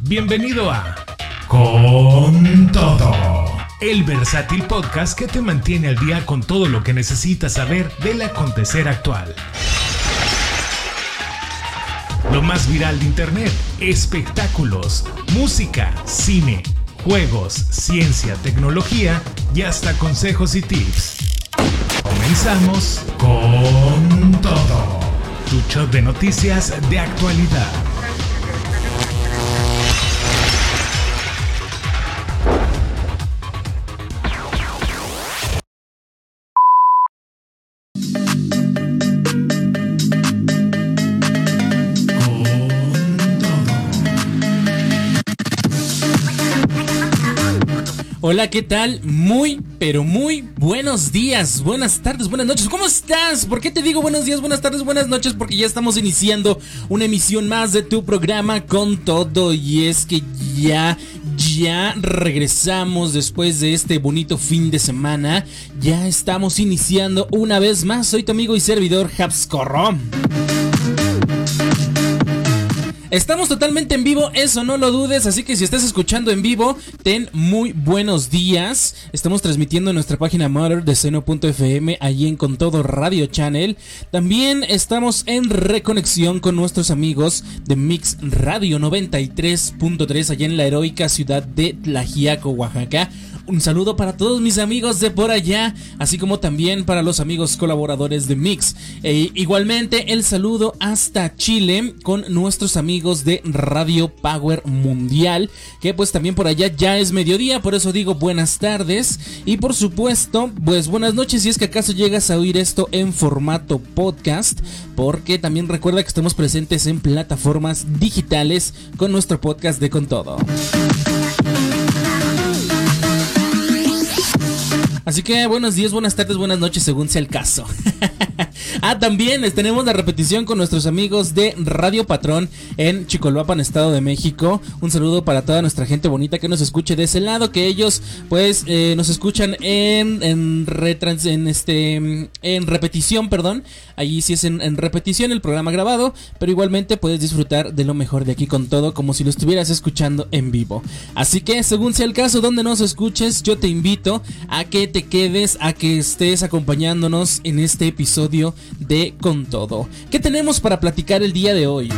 Bienvenido a Con Todo, el versátil podcast que te mantiene al día con todo lo que necesitas saber del acontecer actual. Lo más viral de Internet, espectáculos, música, cine, juegos, ciencia, tecnología y hasta consejos y tips. Comenzamos con todo. Tu show de noticias de actualidad. Hola, ¿qué tal? Muy, pero muy buenos días, buenas tardes, buenas noches. ¿Cómo estás? ¿Por qué te digo buenos días, buenas tardes, buenas noches? Porque ya estamos iniciando una emisión más de tu programa con todo. Y es que ya, ya regresamos después de este bonito fin de semana. Ya estamos iniciando una vez más. Soy tu amigo y servidor Habscorro. Estamos totalmente en vivo, eso no lo dudes, así que si estás escuchando en vivo, ten muy buenos días. Estamos transmitiendo en nuestra página mother de seno.fm, allí en Con Todo Radio Channel. También estamos en reconexión con nuestros amigos de Mix Radio 93.3 allá en la heroica ciudad de Tlajiaco, Oaxaca. Un saludo para todos mis amigos de por allá, así como también para los amigos colaboradores de Mix. E igualmente el saludo hasta Chile con nuestros amigos de Radio Power Mundial, que pues también por allá ya es mediodía, por eso digo buenas tardes. Y por supuesto, pues buenas noches si es que acaso llegas a oír esto en formato podcast, porque también recuerda que estamos presentes en plataformas digitales con nuestro podcast de Con Todo. Así que buenos días, buenas tardes, buenas noches, según sea el caso. ah, también tenemos la repetición con nuestros amigos de Radio Patrón en Chicoloapan, Estado de México. Un saludo para toda nuestra gente bonita que nos escuche de ese lado, que ellos pues eh, nos escuchan en en, retrans, en este en repetición, perdón. Allí sí es en, en repetición el programa grabado, pero igualmente puedes disfrutar de lo mejor de aquí con todo como si lo estuvieras escuchando en vivo. Así que según sea el caso donde nos escuches, yo te invito a que te quedes, a que estés acompañándonos en este episodio de Con Todo. ¿Qué tenemos para platicar el día de hoy?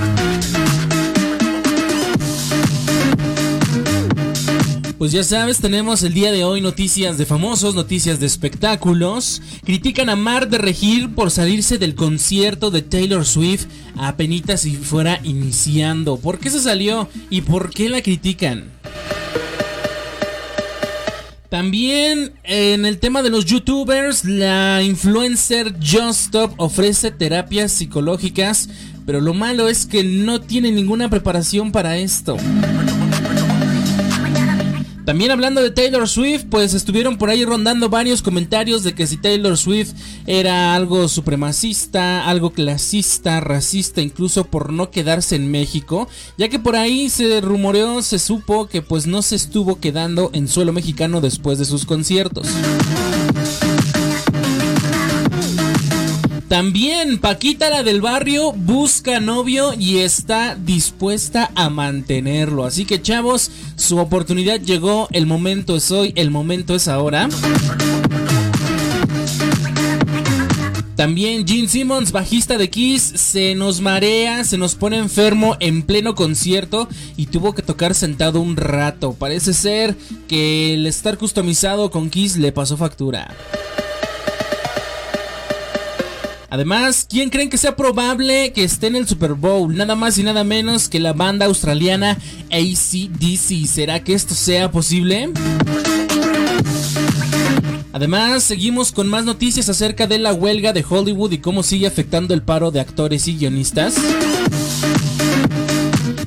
Pues ya sabes, tenemos el día de hoy noticias de famosos, noticias de espectáculos. Critican a Mar de Regir por salirse del concierto de Taylor Swift a penitas si fuera iniciando. ¿Por qué se salió y por qué la critican? También en el tema de los youtubers, la influencer Just Stop ofrece terapias psicológicas, pero lo malo es que no tiene ninguna preparación para esto. También hablando de Taylor Swift, pues estuvieron por ahí rondando varios comentarios de que si Taylor Swift era algo supremacista, algo clasista, racista, incluso por no quedarse en México, ya que por ahí se rumoreó, se supo que pues no se estuvo quedando en suelo mexicano después de sus conciertos. También Paquita la del barrio busca novio y está dispuesta a mantenerlo. Así que chavos, su oportunidad llegó, el momento es hoy, el momento es ahora. También Gene Simmons, bajista de Kiss, se nos marea, se nos pone enfermo en pleno concierto y tuvo que tocar sentado un rato. Parece ser que el estar customizado con Kiss le pasó factura. Además, ¿quién creen que sea probable que esté en el Super Bowl? Nada más y nada menos que la banda australiana ACDC. ¿Será que esto sea posible? Además, seguimos con más noticias acerca de la huelga de Hollywood y cómo sigue afectando el paro de actores y guionistas.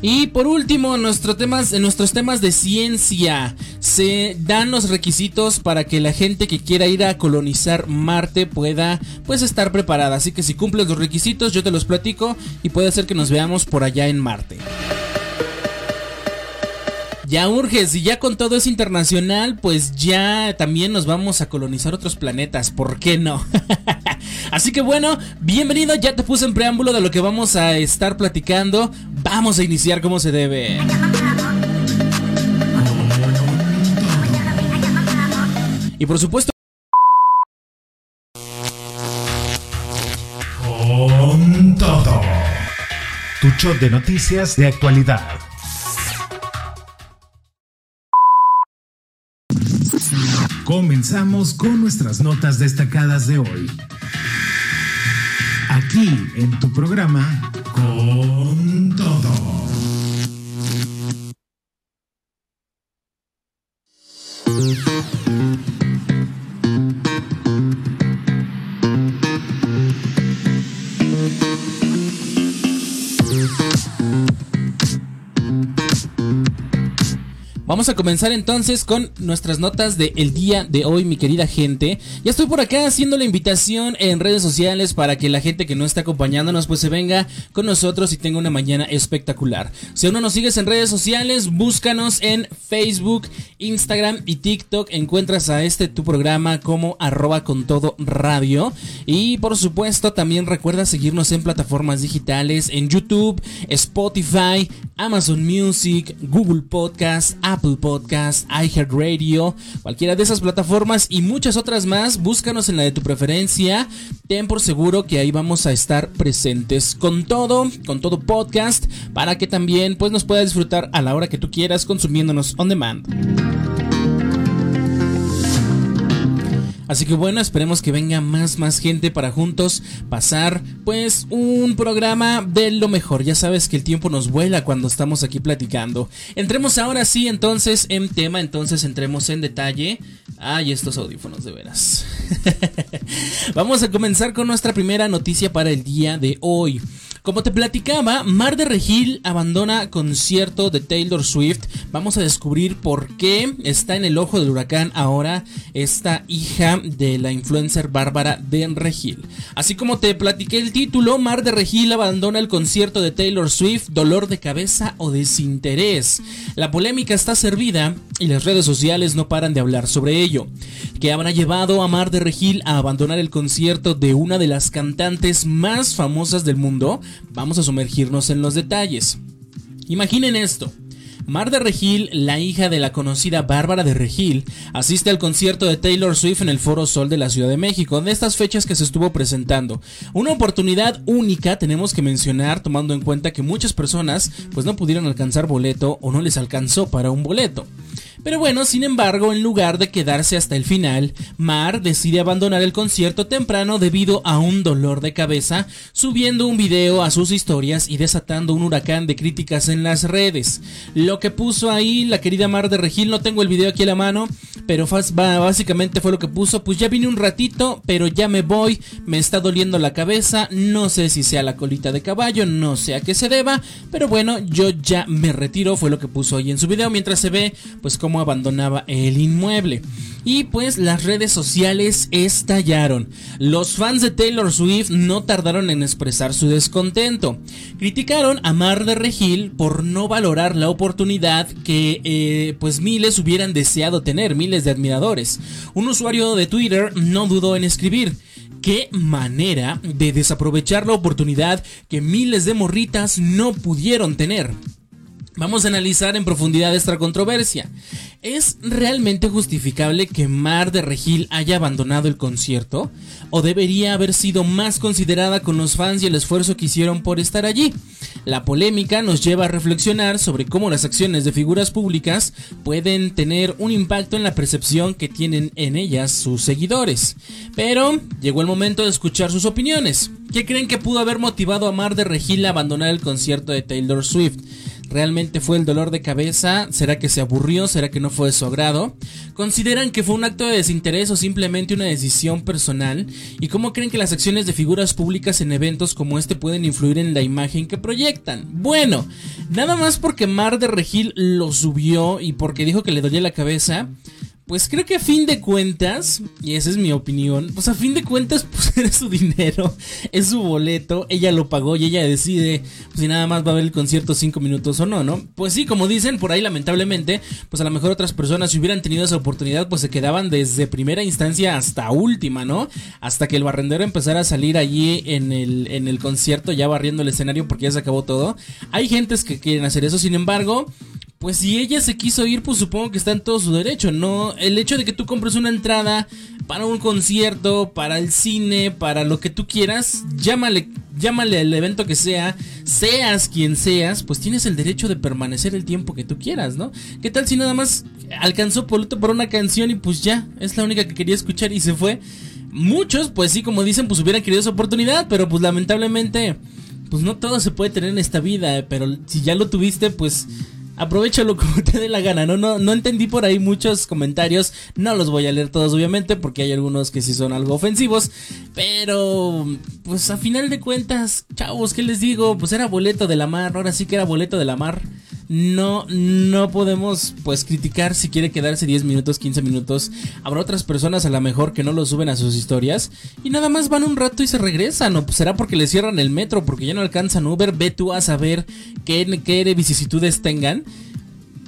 Y por último, temas, en nuestros temas de ciencia, se dan los requisitos para que la gente que quiera ir a colonizar Marte pueda pues estar preparada. Así que si cumples los requisitos, yo te los platico y puede ser que nos veamos por allá en Marte. Ya urges, y ya con todo es internacional, pues ya también nos vamos a colonizar otros planetas, ¿por qué no? Así que bueno, bienvenido, ya te puse en preámbulo de lo que vamos a estar platicando. Vamos a iniciar como se debe. Y por supuesto... Con todo. Tu shot de noticias de actualidad. Comenzamos con nuestras notas destacadas de hoy. Aquí en tu programa Con todo. Vamos a comenzar entonces con nuestras notas del día de hoy, mi querida gente. Ya estoy por acá haciendo la invitación en redes sociales para que la gente que no está acompañándonos pues se venga con nosotros y tenga una mañana espectacular. Si aún no nos sigues en redes sociales, búscanos en Facebook, Instagram y TikTok. Encuentras a este tu programa como arroba con todo radio. Y por supuesto también recuerda seguirnos en plataformas digitales, en YouTube, Spotify, Amazon Music, Google Podcast, Apple Podcast, iHeartRadio, cualquiera de esas plataformas y muchas otras más. Búscanos en la de tu preferencia. Ten por seguro que ahí vamos a estar presentes con todo, con todo podcast, para que también pues nos puedas disfrutar a la hora que tú quieras consumiéndonos on demand. Así que bueno, esperemos que venga más, más gente para juntos pasar pues un programa de lo mejor. Ya sabes que el tiempo nos vuela cuando estamos aquí platicando. Entremos ahora sí entonces en tema, entonces entremos en detalle. Ay, estos audífonos de veras. Vamos a comenzar con nuestra primera noticia para el día de hoy. Como te platicaba, Mar de Regil abandona concierto de Taylor Swift. Vamos a descubrir por qué está en el ojo del huracán ahora esta hija de la influencer Bárbara de Regil. Así como te platiqué el título, Mar de Regil abandona el concierto de Taylor Swift, dolor de cabeza o desinterés. La polémica está servida y las redes sociales no paran de hablar sobre ello. ¿Qué habrá llevado a Mar de Regil a abandonar el concierto de una de las cantantes más famosas del mundo? Vamos a sumergirnos en los detalles. Imaginen esto. Mar de Regil, la hija de la conocida Bárbara de Regil, asiste al concierto de Taylor Swift en el Foro Sol de la Ciudad de México, de estas fechas que se estuvo presentando. Una oportunidad única tenemos que mencionar tomando en cuenta que muchas personas pues no pudieron alcanzar boleto o no les alcanzó para un boleto. Pero bueno, sin embargo, en lugar de quedarse hasta el final, Mar decide abandonar el concierto temprano debido a un dolor de cabeza, subiendo un video a sus historias y desatando un huracán de críticas en las redes. Lo que puso ahí la querida Mar de Regil, no tengo el video aquí a la mano, pero básicamente fue lo que puso, pues ya vine un ratito, pero ya me voy, me está doliendo la cabeza, no sé si sea la colita de caballo, no sé a qué se deba, pero bueno, yo ya me retiro, fue lo que puso ahí en su video, mientras se ve pues como abandonaba el inmueble. Y pues las redes sociales estallaron. Los fans de Taylor Swift no tardaron en expresar su descontento. Criticaron a Mar de Regil por no valorar la oportunidad que eh, pues miles hubieran deseado tener, miles de admiradores. Un usuario de Twitter no dudó en escribir. Qué manera de desaprovechar la oportunidad que miles de morritas no pudieron tener. Vamos a analizar en profundidad esta controversia. ¿Es realmente justificable que Mar de Regil haya abandonado el concierto? ¿O debería haber sido más considerada con los fans y el esfuerzo que hicieron por estar allí? La polémica nos lleva a reflexionar sobre cómo las acciones de figuras públicas pueden tener un impacto en la percepción que tienen en ellas sus seguidores. Pero llegó el momento de escuchar sus opiniones. ¿Qué creen que pudo haber motivado a Mar de Regil a abandonar el concierto de Taylor Swift? ¿Realmente fue el dolor de cabeza? ¿Será que se aburrió? ¿Será que no fue de su agrado? ¿Consideran que fue un acto de desinterés o simplemente una decisión personal? ¿Y cómo creen que las acciones de figuras públicas en eventos como este pueden influir en la imagen que proyectan? Bueno, nada más porque Mar de Regil lo subió y porque dijo que le dolía la cabeza, Pues creo que a fin de cuentas, y esa es mi opinión, pues a fin de cuentas, pues era su dinero, es su boleto, ella lo pagó y ella decide pues, si nada más va a ver el concierto cinco minutos o no, ¿no? Pues sí, como dicen por ahí, lamentablemente, pues a lo mejor otras personas si hubieran tenido esa oportunidad, pues se quedaban desde primera instancia hasta última, ¿no? Hasta que el barrendero empezara a salir allí en el, en el concierto, ya barriendo el escenario porque ya se acabó todo. Hay gentes que quieren hacer eso, sin embargo, pues si ella se quiso ir, pues supongo que está en todo su derecho, ¿no? El hecho de que tú compres una entrada para un concierto, para el cine, para lo que tú quieras, llámale, llámale al evento que sea, seas quien seas, pues tienes el derecho de permanecer el tiempo que tú quieras, ¿no? ¿Qué tal si nada más alcanzó Poluto por una canción y pues ya, es la única que quería escuchar y se fue? Muchos, pues sí, como dicen, pues hubieran querido esa oportunidad, pero pues lamentablemente, pues no todo se puede tener en esta vida, pero si ya lo tuviste, pues aprovechalo como te dé la gana. No, no, no entendí por ahí muchos comentarios. No los voy a leer todos, obviamente, porque hay algunos que sí son algo ofensivos. Pero, pues a final de cuentas, chavos, ¿qué les digo? Pues era boleto de la mar. Ahora sí que era boleto de la mar no, no podemos pues criticar si quiere quedarse 10 minutos, 15 minutos. Habrá otras personas a lo mejor que no lo suben a sus historias y nada más van un rato y se regresan. O será porque le cierran el metro, porque ya no alcanzan Uber. Ve tú a saber qué, qué vicisitudes tengan.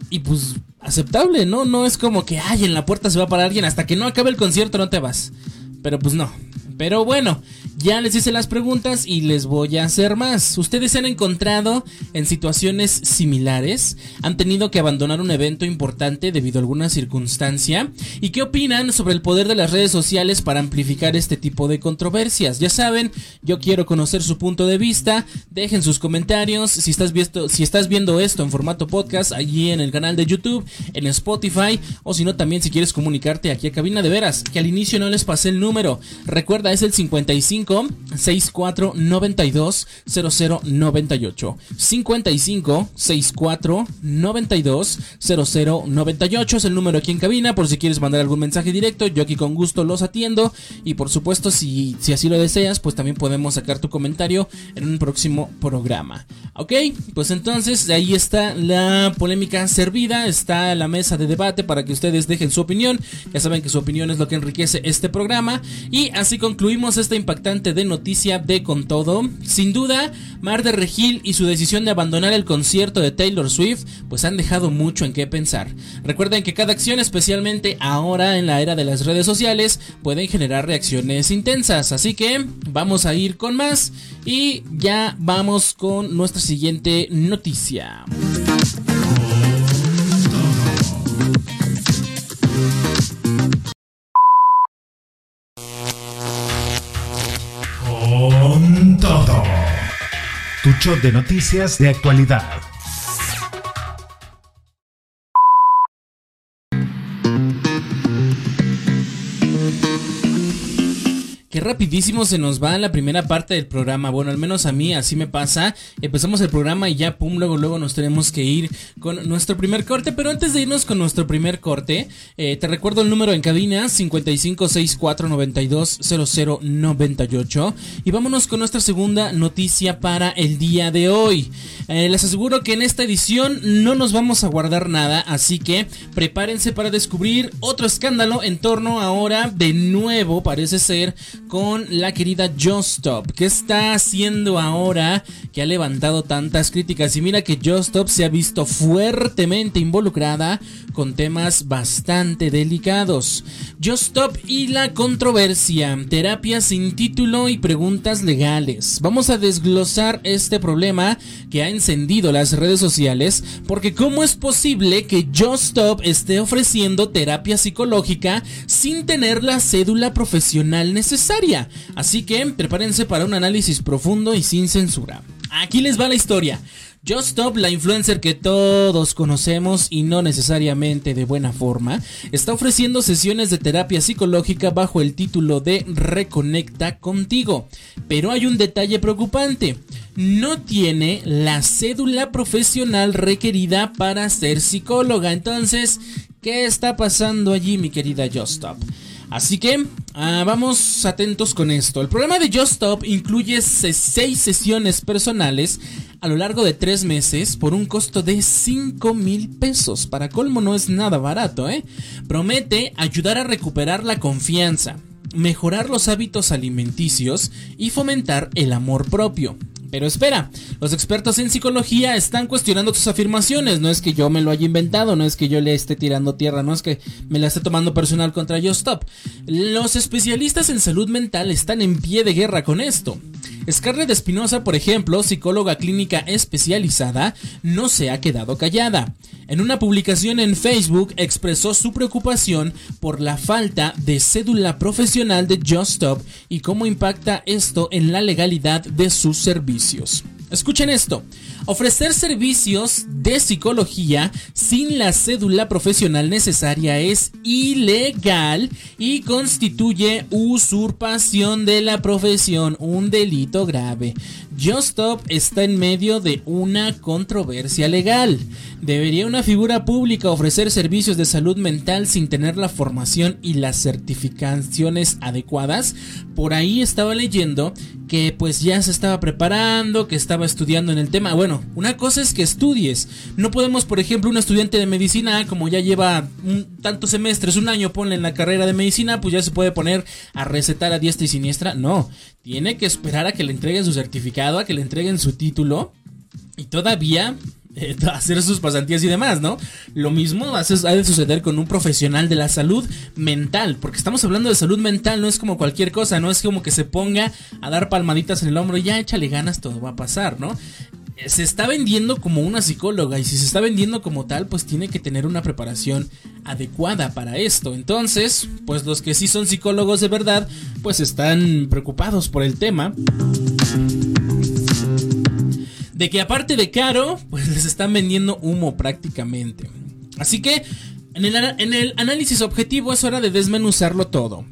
Y pues aceptable, ¿no? No es como que, ay, en la puerta se va a parar alguien. Hasta que no acabe el concierto no te vas. Pero pues no. Pero bueno, ya les hice las preguntas y les voy a hacer más. ¿Ustedes se han encontrado en situaciones similares? ¿Han tenido que abandonar un evento importante debido a alguna circunstancia? ¿Y qué opinan sobre el poder de las redes sociales para amplificar este tipo de controversias? Ya saben, yo quiero conocer su punto de vista. Dejen sus comentarios. Si estás, viendo, si estás viendo esto en formato podcast, allí en el canal de YouTube, en Spotify, o si no, también si quieres comunicarte aquí a Cabina de Veras, que al inicio no les pasé el número. Recuerda, es el 55 64 92 00 98. 55 64 92 00 98 es el número aquí en cabina por si quieres mandar algún mensaje directo. Yo aquí con gusto los atiendo. Y por supuesto, si, si así lo deseas, pues también podemos sacar tu comentario en un próximo programa. Ok, pues entonces ahí está la polémica servida. Está la mesa de debate para que ustedes dejen su opinión. Ya saben que su opinión es lo que enriquece este programa. Y así concluimos esta impactante de noticia de Con Todo. Sin duda, Mar de Regil y su decisión de abandonar el concierto de Taylor Swift, pues han dejado mucho en qué pensar. Recuerden que cada acción, especialmente ahora en la era de las redes sociales, pueden generar reacciones intensas. Así que vamos a ir con más y ya vamos con nuestra siguiente noticia. Tu show de noticias de actualidad. Rapidísimo se nos va la primera parte del programa. Bueno, al menos a mí así me pasa. Empezamos el programa y ya, pum, luego, luego nos tenemos que ir con nuestro primer corte. Pero antes de irnos con nuestro primer corte, eh, te recuerdo el número en cabina 5564920098. Y vámonos con nuestra segunda noticia para el día de hoy. Eh, les aseguro que en esta edición no nos vamos a guardar nada, así que prepárense para descubrir otro escándalo en torno ahora de nuevo, parece ser con la querida Just Stop. ¿Qué está haciendo ahora que ha levantado tantas críticas? Y mira que Just Stop se ha visto fuertemente involucrada con temas bastante delicados. Just Stop y la controversia, terapia sin título y preguntas legales. Vamos a desglosar este problema que ha encendido las redes sociales porque ¿cómo es posible que Just Stop esté ofreciendo terapia psicológica sin tener la cédula profesional necesaria? Así que prepárense para un análisis profundo y sin censura. Aquí les va la historia. Just Stop, la influencer que todos conocemos y no necesariamente de buena forma, está ofreciendo sesiones de terapia psicológica bajo el título de Reconecta contigo. Pero hay un detalle preocupante. No tiene la cédula profesional requerida para ser psicóloga. Entonces, ¿qué está pasando allí, mi querida Just Stop? Así que ah, vamos atentos con esto. El programa de Just Stop incluye 6 sesiones personales a lo largo de 3 meses por un costo de 5 mil pesos. Para colmo no es nada barato, ¿eh? Promete ayudar a recuperar la confianza, mejorar los hábitos alimenticios y fomentar el amor propio. Pero espera, los expertos en psicología están cuestionando tus afirmaciones. No es que yo me lo haya inventado, no es que yo le esté tirando tierra, no es que me la esté tomando personal contra Yo Stop. Los especialistas en salud mental están en pie de guerra con esto. Scarlett Espinosa, por ejemplo, psicóloga clínica especializada, no se ha quedado callada. En una publicación en Facebook expresó su preocupación por la falta de cédula profesional de Just Stop y cómo impacta esto en la legalidad de sus servicios. Escuchen esto. Ofrecer servicios de psicología sin la cédula profesional necesaria es ilegal y constituye usurpación de la profesión, un delito grave. Just Stop está en medio de una controversia legal. ¿Debería una figura pública ofrecer servicios de salud mental sin tener la formación y las certificaciones adecuadas? Por ahí estaba leyendo que pues ya se estaba preparando, que estaba estudiando en el tema. Bueno, una cosa es que estudies. No podemos, por ejemplo, un estudiante de medicina, como ya lleva tantos semestres, un año, ponle en la carrera de medicina, pues ya se puede poner a recetar a diestra y siniestra. No, tiene que esperar a que le entreguen su certificado, a que le entreguen su título. Y todavía eh, hacer sus pasantías y demás, ¿no? Lo mismo ha de suceder con un profesional de la salud mental, porque estamos hablando de salud mental, no es como cualquier cosa, no es como que se ponga a dar palmaditas en el hombro y ya échale ganas, todo va a pasar, ¿no? Eh, se está vendiendo como una psicóloga y si se está vendiendo como tal, pues tiene que tener una preparación adecuada para esto. Entonces, pues los que sí son psicólogos de verdad, pues están preocupados por el tema de que aparte de caro, pues les están vendiendo humo prácticamente. Así que en el, en el análisis objetivo es hora de desmenuzarlo todo.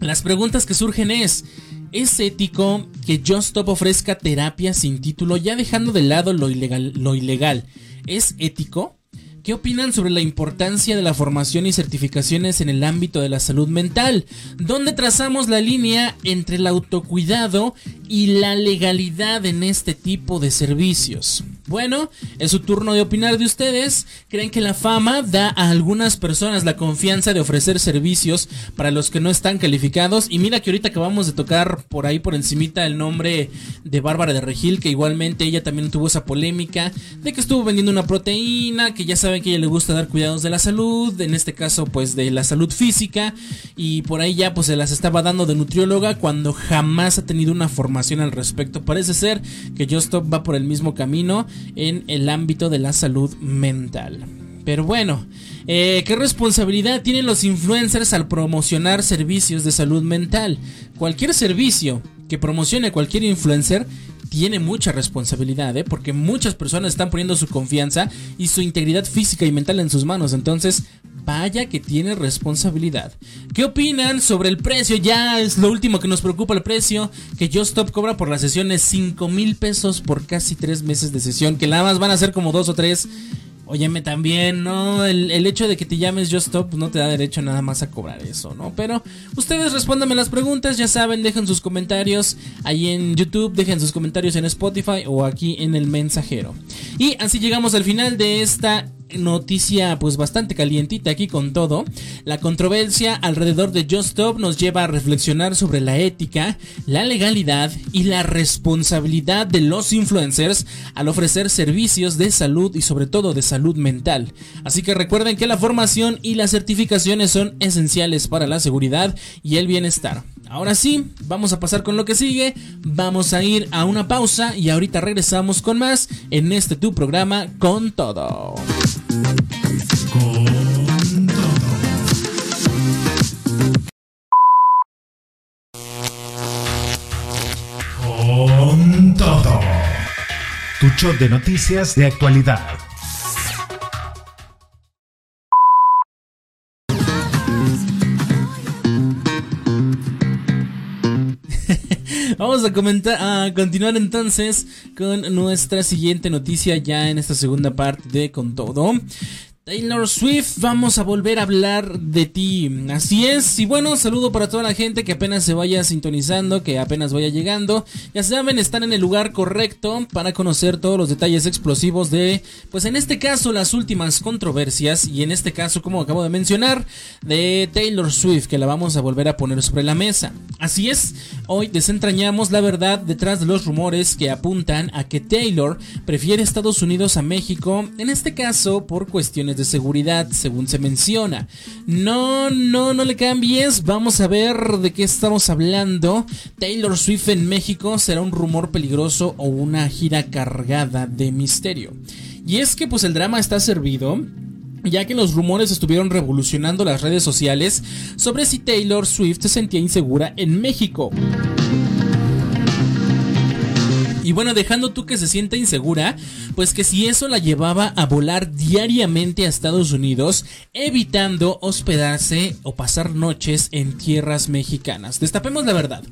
Las preguntas que surgen es, ¿es ético que Just ofrezca terapia sin título ya dejando de lado lo ilegal? Lo ilegal? ¿Es ético? ¿Qué opinan sobre la importancia de la formación y certificaciones en el ámbito de la salud mental? ¿Dónde trazamos la línea entre el autocuidado y la legalidad en este tipo de servicios? Bueno, es su turno de opinar de ustedes. ¿Creen que la fama da a algunas personas la confianza de ofrecer servicios para los que no están calificados? Y mira que ahorita acabamos de tocar por ahí por encimita el nombre de Bárbara de Regil, que igualmente ella también tuvo esa polémica de que estuvo vendiendo una proteína, que ya saben que a ella le gusta dar cuidados de la salud, en este caso pues de la salud física, y por ahí ya pues se las estaba dando de nutrióloga cuando jamás ha tenido una formación al respecto. Parece ser que Just va por el mismo camino en el ámbito de la salud mental. Pero bueno, eh, ¿qué responsabilidad tienen los influencers al promocionar servicios de salud mental? Cualquier servicio que promocione cualquier influencer tiene mucha responsabilidad, ¿eh? porque muchas personas están poniendo su confianza y su integridad física y mental en sus manos. Entonces, vaya que tiene responsabilidad. ¿Qué opinan sobre el precio? Ya es lo último que nos preocupa el precio. Que Just Stop cobra por las sesiones 5 mil pesos por casi 3 meses de sesión. Que nada más van a ser como 2 o 3. Óyeme también, ¿no? El, hecho de que te llames Just Stop no te da derecho nada más a cobrar eso, ¿no? Pero ustedes respóndanme las preguntas, ya saben, dejen sus comentarios ahí en YouTube, dejen sus comentarios en Spotify o aquí en el mensajero. Y así llegamos al final de esta noticia pues bastante calientita aquí con todo. La controversia alrededor de Just Stop nos lleva a reflexionar sobre la ética, la legalidad y la responsabilidad de los influencers al ofrecer servicios de salud y sobre todo de salud mental. Así que recuerden que la formación y las certificaciones son esenciales para la seguridad y el bienestar. Ahora sí, vamos a pasar con lo que sigue. Vamos a ir a una pausa y ahorita regresamos con más en este tu programa con todo. Con todo. Con todo. Tu show de noticias de actualidad Vamos a comentar, a continuar entonces con nuestra siguiente noticia ya en esta segunda parte de Con Todo. Taylor Swift, vamos a volver a hablar de ti. Así es, y bueno, saludo para toda la gente que apenas se vaya sintonizando, que apenas vaya llegando. Ya saben, están en el lugar correcto para conocer todos los detalles explosivos de, pues en este caso, las últimas controversias, y en este caso, como acabo de mencionar, de Taylor Swift, que la vamos a volver a poner sobre la mesa. Así es, hoy desentrañamos la verdad detrás de los rumores que apuntan a que Taylor prefiere Estados Unidos a México, en este caso por cuestiones de seguridad, según se menciona. No, no, no le cambies. Vamos a ver de qué estamos hablando. Taylor Swift en México será un rumor peligroso o una gira cargada de misterio. Y es que pues el drama está servido ya que los rumores estuvieron revolucionando las redes sociales sobre si Taylor Swift se sentía insegura en México. Y bueno, dejando tú que se sienta insegura, pues que si eso la llevaba a volar diariamente a Estados Unidos, evitando hospedarse o pasar noches en tierras mexicanas. Destapemos la verdad.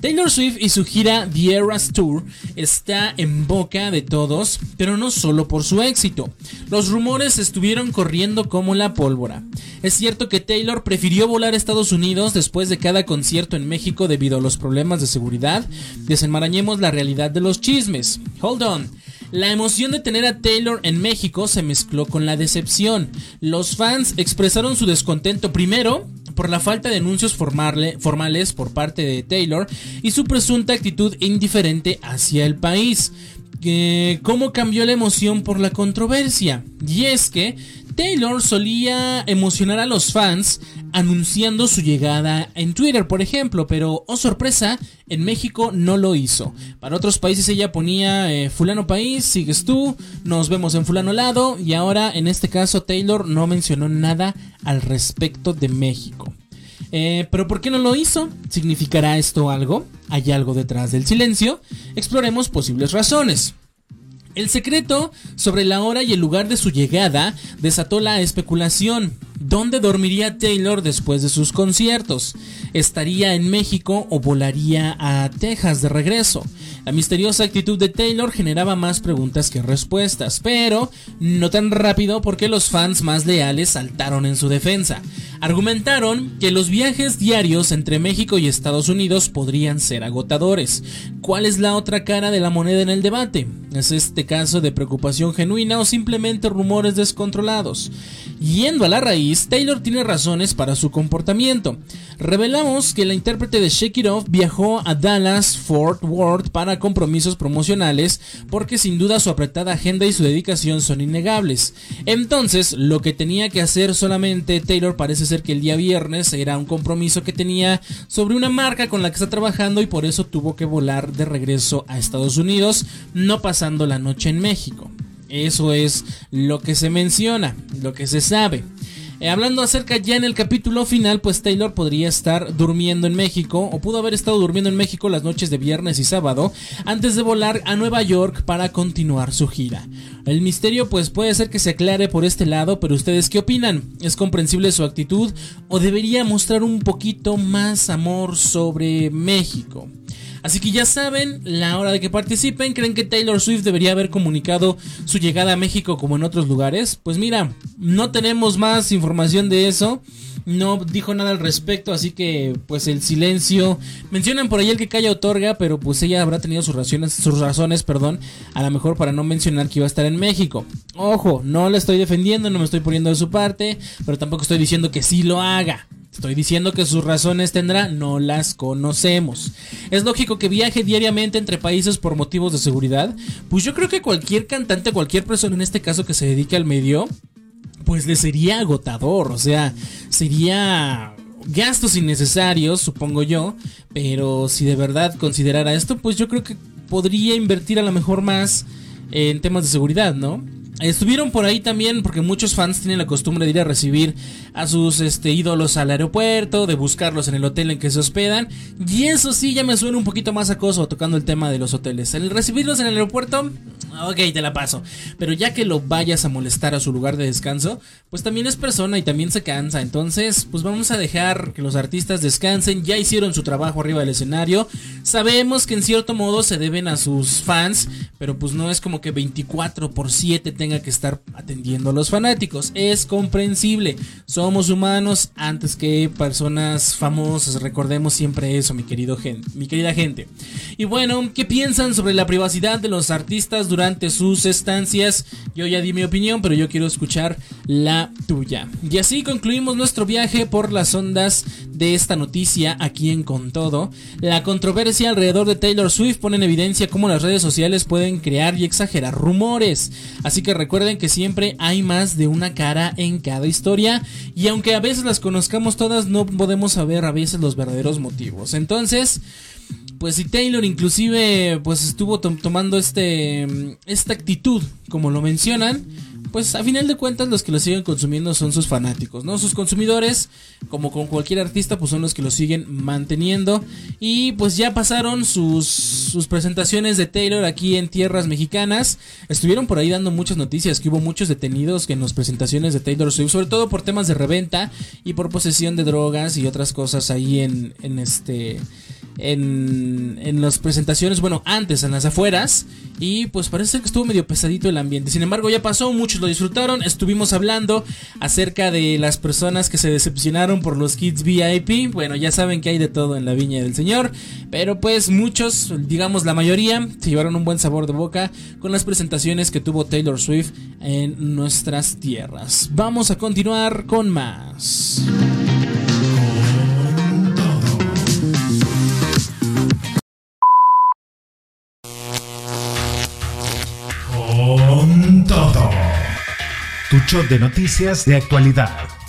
Taylor Swift y su gira The Eras Tour está en boca de todos, pero no solo por su éxito. Los rumores estuvieron corriendo como la pólvora. Es cierto que Taylor prefirió volar a Estados Unidos después de cada concierto en México debido a los problemas de seguridad. Desenmarañemos la realidad de los chismes. Hold on. La emoción de tener a Taylor en México se mezcló con la decepción. Los fans expresaron su descontento primero por la falta de anuncios formales por parte de Taylor y su presunta actitud indiferente hacia el país. ¿Cómo cambió la emoción por la controversia? Y es que Taylor solía emocionar a los fans anunciando su llegada en Twitter, por ejemplo, pero, oh sorpresa, en México no lo hizo. Para otros países ella ponía eh, fulano país, sigues tú, nos vemos en fulano lado, y ahora en este caso Taylor no mencionó nada al respecto de México. Eh, pero ¿por qué no lo hizo? ¿Significará esto algo? ¿Hay algo detrás del silencio? Exploremos posibles razones. El secreto sobre la hora y el lugar de su llegada desató la especulación. ¿Dónde dormiría Taylor después de sus conciertos? ¿Estaría en México o volaría a Texas de regreso? La misteriosa actitud de Taylor generaba más preguntas que respuestas, pero no tan rápido porque los fans más leales saltaron en su defensa. Argumentaron que los viajes diarios entre México y Estados Unidos podrían ser agotadores. ¿Cuál es la otra cara de la moneda en el debate? ¿Es este caso de preocupación genuina o simplemente rumores descontrolados? Yendo a la raíz, Taylor tiene razones para su comportamiento. Revelamos que la intérprete de Shake It Off viajó a Dallas Fort Worth para compromisos promocionales porque sin duda su apretada agenda y su dedicación son innegables. Entonces, lo que tenía que hacer solamente Taylor parece ser que el día viernes era un compromiso que tenía sobre una marca con la que está trabajando y por eso tuvo que volar de regreso a Estados Unidos, no pasando la noche en México. Eso es lo que se menciona, lo que se sabe. Eh, hablando acerca ya en el capítulo final, pues Taylor podría estar durmiendo en México o pudo haber estado durmiendo en México las noches de viernes y sábado antes de volar a Nueva York para continuar su gira. El misterio pues puede ser que se aclare por este lado, pero ustedes qué opinan? ¿Es comprensible su actitud o debería mostrar un poquito más amor sobre México? Así que ya saben, la hora de que participen, ¿creen que Taylor Swift debería haber comunicado su llegada a México como en otros lugares? Pues mira, no tenemos más información de eso. No dijo nada al respecto, así que pues el silencio. Mencionan por ahí el que calla otorga, pero pues ella habrá tenido sus razones, sus razones, perdón, a lo mejor para no mencionar que iba a estar en México. Ojo, no la estoy defendiendo, no me estoy poniendo de su parte, pero tampoco estoy diciendo que sí lo haga. Estoy diciendo que sus razones tendrá, no las conocemos. ¿Es lógico que viaje diariamente entre países por motivos de seguridad? Pues yo creo que cualquier cantante, cualquier persona en este caso que se dedique al medio, pues le sería agotador, o sea, sería gastos innecesarios, supongo yo, pero si de verdad considerara esto, pues yo creo que podría invertir a lo mejor más en temas de seguridad, ¿no? Estuvieron por ahí también porque muchos fans tienen la costumbre de ir a recibir a sus este, ídolos al aeropuerto, de buscarlos en el hotel en que se hospedan. Y eso sí ya me suena un poquito más acoso tocando el tema de los hoteles. El recibirlos en el aeropuerto, ok, te la paso. Pero ya que lo vayas a molestar a su lugar de descanso, pues también es persona y también se cansa. Entonces, pues vamos a dejar que los artistas descansen. Ya hicieron su trabajo arriba del escenario. Sabemos que en cierto modo se deben a sus fans, pero pues no es como que 24 por 7 tengan tenga que estar atendiendo a los fanáticos. Es comprensible. Somos humanos antes que personas famosas. Recordemos siempre eso, mi, querido mi querida gente. Y bueno, ¿qué piensan sobre la privacidad de los artistas durante sus estancias? Yo ya di mi opinión, pero yo quiero escuchar la tuya. Y así concluimos nuestro viaje por las ondas de esta noticia aquí en Con Todo. La controversia alrededor de Taylor Swift pone en evidencia cómo las redes sociales pueden crear y exagerar rumores. Así que recuerden que siempre hay más de una cara en cada historia y aunque a veces las conozcamos todas no podemos saber a veces los verdaderos motivos. Entonces, pues si Taylor inclusive pues estuvo tomando este esta actitud como lo mencionan, pues a final de cuentas los que lo siguen consumiendo son sus fanáticos, ¿no? Sus consumidores, como con cualquier artista, pues son los que lo siguen manteniendo. Y pues ya pasaron sus, sus presentaciones de Taylor aquí en tierras mexicanas. Estuvieron por ahí dando muchas noticias, que hubo muchos detenidos en las presentaciones de Taylor Swift, sobre todo por temas de reventa y por posesión de drogas y otras cosas ahí en, en este en, en las presentaciones, bueno, antes en las afueras. Y pues parece que estuvo medio pesadito el ambiente. Sin embargo, ya pasó, muchos lo disfrutaron. Estuvimos hablando acerca de las personas que se decepcionaron por los kits VIP. Bueno, ya saben que hay de todo en la viña del Señor. Pero pues muchos, digamos la mayoría, se llevaron un buen sabor de boca con las presentaciones que tuvo Taylor Swift en nuestras tierras. Vamos a continuar con más. Tu show de noticias de actualidad.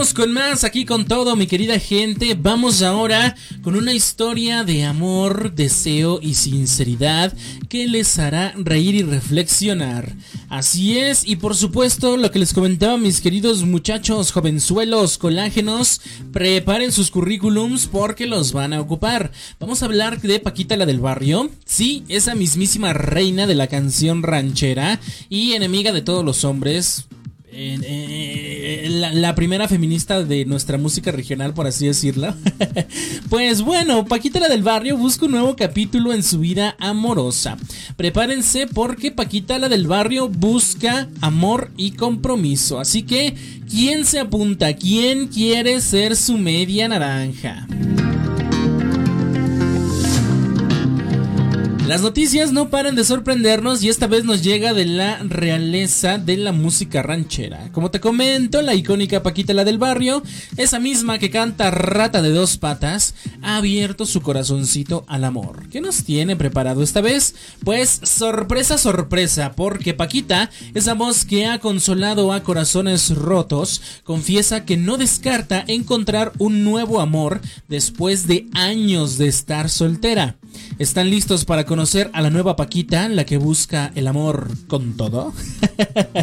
Con más aquí con todo, mi querida gente. Vamos ahora con una historia de amor, deseo y sinceridad que les hará reír y reflexionar. Así es, y por supuesto, lo que les comentaba mis queridos muchachos, jovenzuelos, colágenos, preparen sus currículums porque los van a ocupar. Vamos a hablar de Paquita la del barrio. Sí, esa mismísima reina de la canción ranchera y enemiga de todos los hombres eh, la, primera feminista de nuestra música regional, por así decirlo. pues bueno, Paquita la del barrio busca un nuevo capítulo en su vida amorosa. Prepárense porque Paquita la del barrio busca amor y compromiso. Así que, ¿quién se apunta? ¿Quién quiere ser su media naranja? Las noticias no paran de sorprendernos y esta vez nos llega de la realeza de la música ranchera. Como te comento, la icónica Paquita la del barrio, esa misma que canta Rata de dos patas, ha abierto su corazoncito al amor. ¿Qué nos tiene preparado esta vez? Pues sorpresa, sorpresa, porque Paquita, esa voz que ha consolado a corazones rotos, confiesa que no descarta encontrar un nuevo amor después de años de estar soltera. ¿Están listos para conocer a la nueva Paquita, la que busca el amor con todo?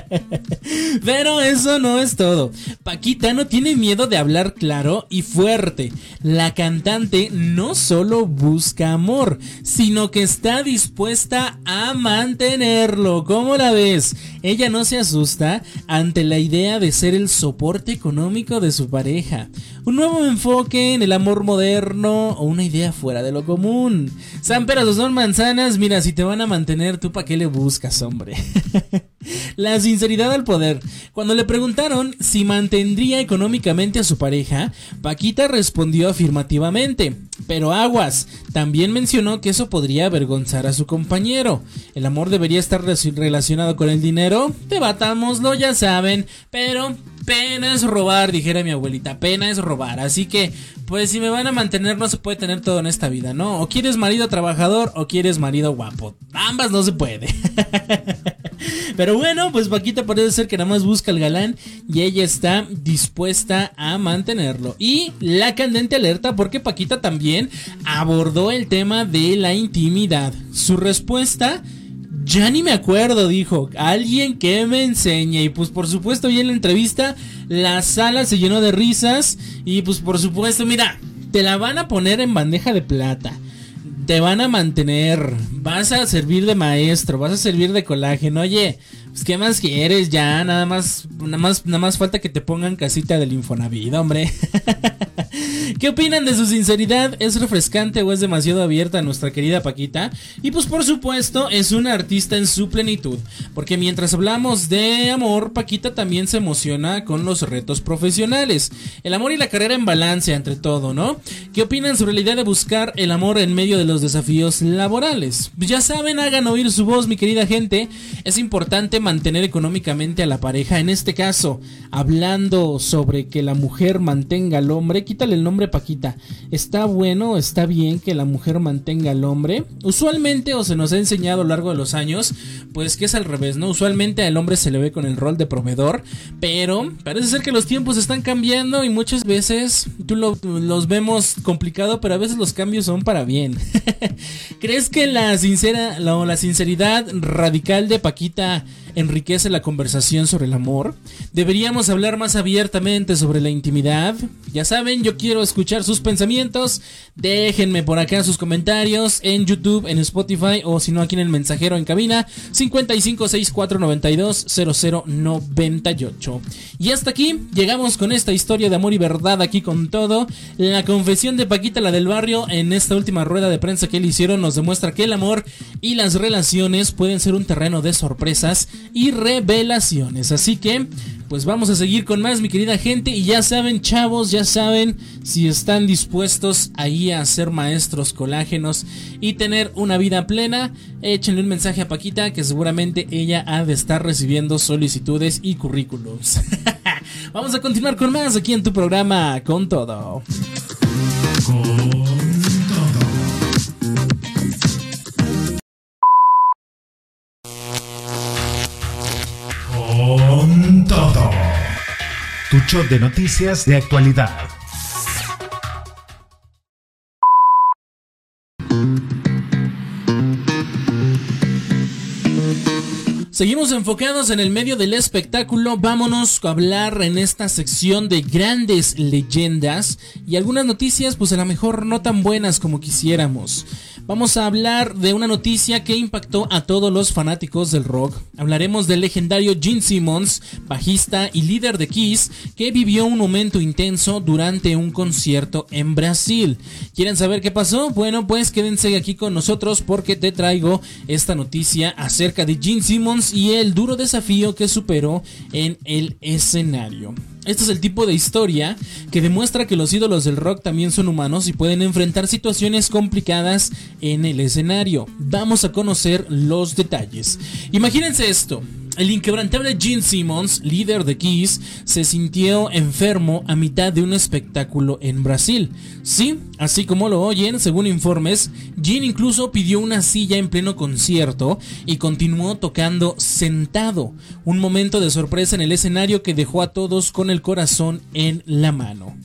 Pero eso no es todo. Paquita no tiene miedo de hablar claro y fuerte. La cantante no solo busca amor, sino que está dispuesta a mantenerlo. ¿Cómo la ves? Ella no se asusta ante la idea de ser el soporte económico de su pareja. Un nuevo enfoque en el amor moderno o una idea fuera de lo común. San peras son manzanas, mira, si te van a mantener, ¿tú para qué le buscas, hombre? La sinceridad al poder. Cuando le preguntaron si mantendría económicamente a su pareja, Paquita respondió afirmativamente. Pero aguas, también mencionó que eso podría avergonzar a su compañero. ¿El amor debería estar relacionado con el dinero? Debatámoslo, ya saben, pero pena es robar, dijera mi abuelita, pena es robar. Así que, pues si me van a mantener no se puede tener todo en esta vida, ¿no? O quieres marido trabajador o quieres marido guapo. Ambas no se puede. Pero bueno, pues Paquita parece ser que nada más busca al galán y ella está dispuesta a mantenerlo. Y la candente alerta porque Paquita también abordó el tema de la intimidad. Su respuesta... Ya ni me acuerdo, dijo. Alguien que me enseñe. Y pues por supuesto, y en la entrevista, la sala se llenó de risas. Y pues por supuesto, mira, te la van a poner en bandeja de plata te van a mantener, vas a servir de maestro, vas a servir de colágeno. Oye, ¿Qué más quieres? Ya, nada más, nada más, nada más falta que te pongan casita del Infonavit, hombre. ¿Qué opinan de su sinceridad? ¿Es refrescante o es demasiado abierta nuestra querida Paquita? Y pues por supuesto es una artista en su plenitud, porque mientras hablamos de amor, Paquita también se emociona con los retos profesionales. El amor y la carrera en balance entre todo, ¿no? ¿Qué opinan sobre la idea de buscar el amor en medio de los desafíos laborales? Pues ya saben, hagan oír su voz, mi querida gente. Es importante mantener económicamente a la pareja. En este caso, hablando sobre que la mujer mantenga al hombre, quítale el nombre Paquita. ¿Está bueno, está bien que la mujer mantenga al hombre? Usualmente, o se nos ha enseñado a lo largo de los años, pues que es al revés, ¿no? Usualmente al hombre se le ve con el rol de proveedor, pero parece ser que los tiempos están cambiando y muchas veces tú los vemos complicado, pero a veces los cambios son para bien. ¿Crees que la sincera la, la sinceridad radical de Paquita enriquece la conversación sobre el amor. Deberíamos hablar más abiertamente sobre la intimidad. Ya saben, yo quiero escuchar sus pensamientos. Déjenme por acá sus comentarios en YouTube, en Spotify o si no aquí en el mensajero en cabina 5564920098. Y hasta aquí llegamos con esta historia de amor y verdad aquí con todo. La confesión de Paquita la del barrio en esta última rueda de prensa que le hicieron nos demuestra que el amor y las relaciones pueden ser un terreno de sorpresas y revelaciones. Así que, pues vamos a seguir con más, mi querida gente. Y ya saben, chavos, ya saben si están dispuestos ahí a ser maestros colágenos y tener una vida plena. Échenle un mensaje a Paquita que seguramente ella ha de estar recibiendo solicitudes y currículums. vamos a continuar con más aquí en tu programa con todo. Tu shot de noticias de actualidad. Seguimos enfocados en el medio del espectáculo, vámonos a hablar en esta sección de grandes leyendas y algunas noticias pues a lo mejor no tan buenas como quisiéramos. Vamos a hablar de una noticia que impactó a todos los fanáticos del rock. Hablaremos del legendario Gene Simmons, bajista y líder de Kiss, que vivió un momento intenso durante un concierto en Brasil. ¿Quieren saber qué pasó? Bueno, pues quédense aquí con nosotros porque te traigo esta noticia acerca de Gene Simmons y el duro desafío que superó en el escenario. Este es el tipo de historia que demuestra que los ídolos del rock también son humanos y pueden enfrentar situaciones complicadas en el escenario. Vamos a conocer los detalles. Imagínense esto. El inquebrantable Gene Simmons, líder de Kiss, se sintió enfermo a mitad de un espectáculo en Brasil. Sí, así como lo oyen, según informes, Gene incluso pidió una silla en pleno concierto y continuó tocando sentado. Un momento de sorpresa en el escenario que dejó a todos con el corazón en la mano.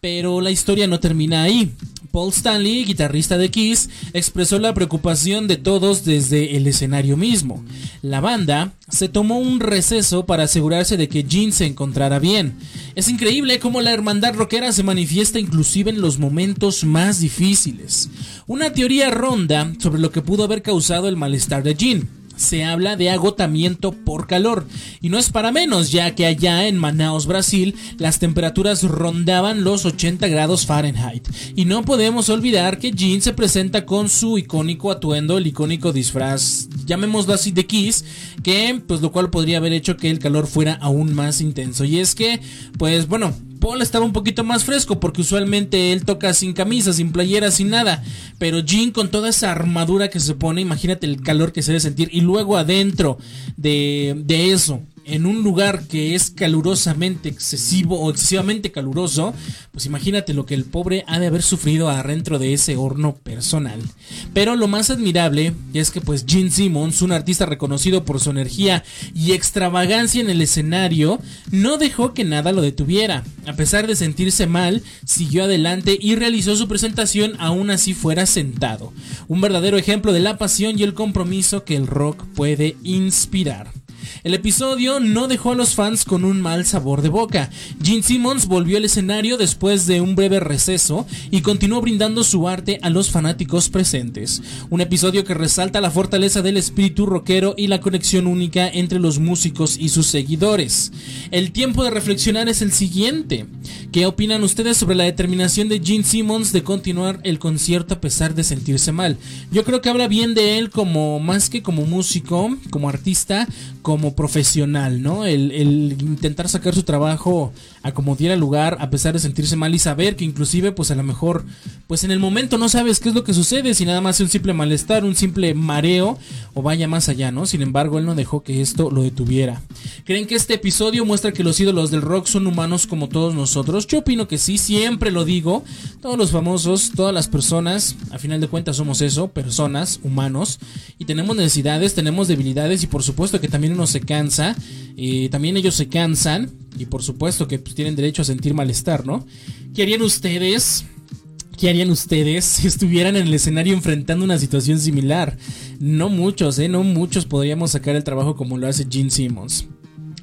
Pero la historia no termina ahí. Paul Stanley, guitarrista de Kiss, expresó la preocupación de todos desde el escenario mismo. La banda se tomó un receso para asegurarse de que Gene se encontrara bien. Es increíble cómo la hermandad rockera se manifiesta inclusive en los momentos más difíciles. Una teoría ronda sobre lo que pudo haber causado el malestar de Gene se habla de agotamiento por calor. Y no es para menos, ya que allá en Manaus, Brasil, las temperaturas rondaban los 80 grados Fahrenheit. Y no podemos olvidar que Jean se presenta con su icónico atuendo, el icónico disfraz, llamémoslo así, de Kiss, que pues lo cual podría haber hecho que el calor fuera aún más intenso. Y es que, pues bueno, Paul estaba un poquito más fresco porque usualmente él toca sin camisa, sin playera, sin nada. Pero Jean con toda esa armadura que se pone, imagínate el calor que se debe sentir. Y luego adentro de, de eso, en un lugar que es calurosamente excesivo o excesivamente caluroso, pues imagínate lo que el pobre ha de haber sufrido adentro de ese horno personal. Pero lo más admirable es que pues Gene Simmons, un artista reconocido por su energía y extravagancia en el escenario, no dejó que nada lo detuviera. A pesar de sentirse mal, siguió adelante y realizó su presentación aún así fuera sentado. Un verdadero ejemplo de la pasión y el compromiso que el rock puede inspirar. El episodio no dejó a los fans con un mal sabor de boca. Gene Simmons volvió al escenario después de un breve receso y continuó brindando su arte a los fanáticos presentes. Un episodio que resalta la fortaleza del espíritu rockero y la conexión única entre los músicos y sus seguidores. El tiempo de reflexionar es el siguiente. ¿Qué opinan ustedes sobre la determinación de Gene Simmons de continuar el concierto a pesar de sentirse mal? Yo creo que habla bien de él como más que como músico, como artista, como profesional, ¿no? El, el intentar sacar su trabajo a como diera lugar a pesar de sentirse mal y saber que inclusive pues a lo mejor pues en el momento no sabes qué es lo que sucede si nada más es un simple malestar, un simple mareo o vaya más allá, ¿no? Sin embargo, él no dejó que esto lo detuviera. ¿Creen que este episodio muestra que los ídolos del rock son humanos como todos nosotros? Yo opino que sí, siempre lo digo. Todos los famosos, todas las personas, a final de cuentas somos eso, personas, humanos, y tenemos necesidades, tenemos debilidades y por supuesto que también uno se cansa, y también ellos se cansan y por supuesto que pues, tienen derecho a sentir malestar, ¿no? ¿Qué harían ustedes? ¿Qué harían ustedes si estuvieran en el escenario enfrentando una situación similar? No muchos, ¿eh? No muchos podríamos sacar el trabajo como lo hace Gene Simmons.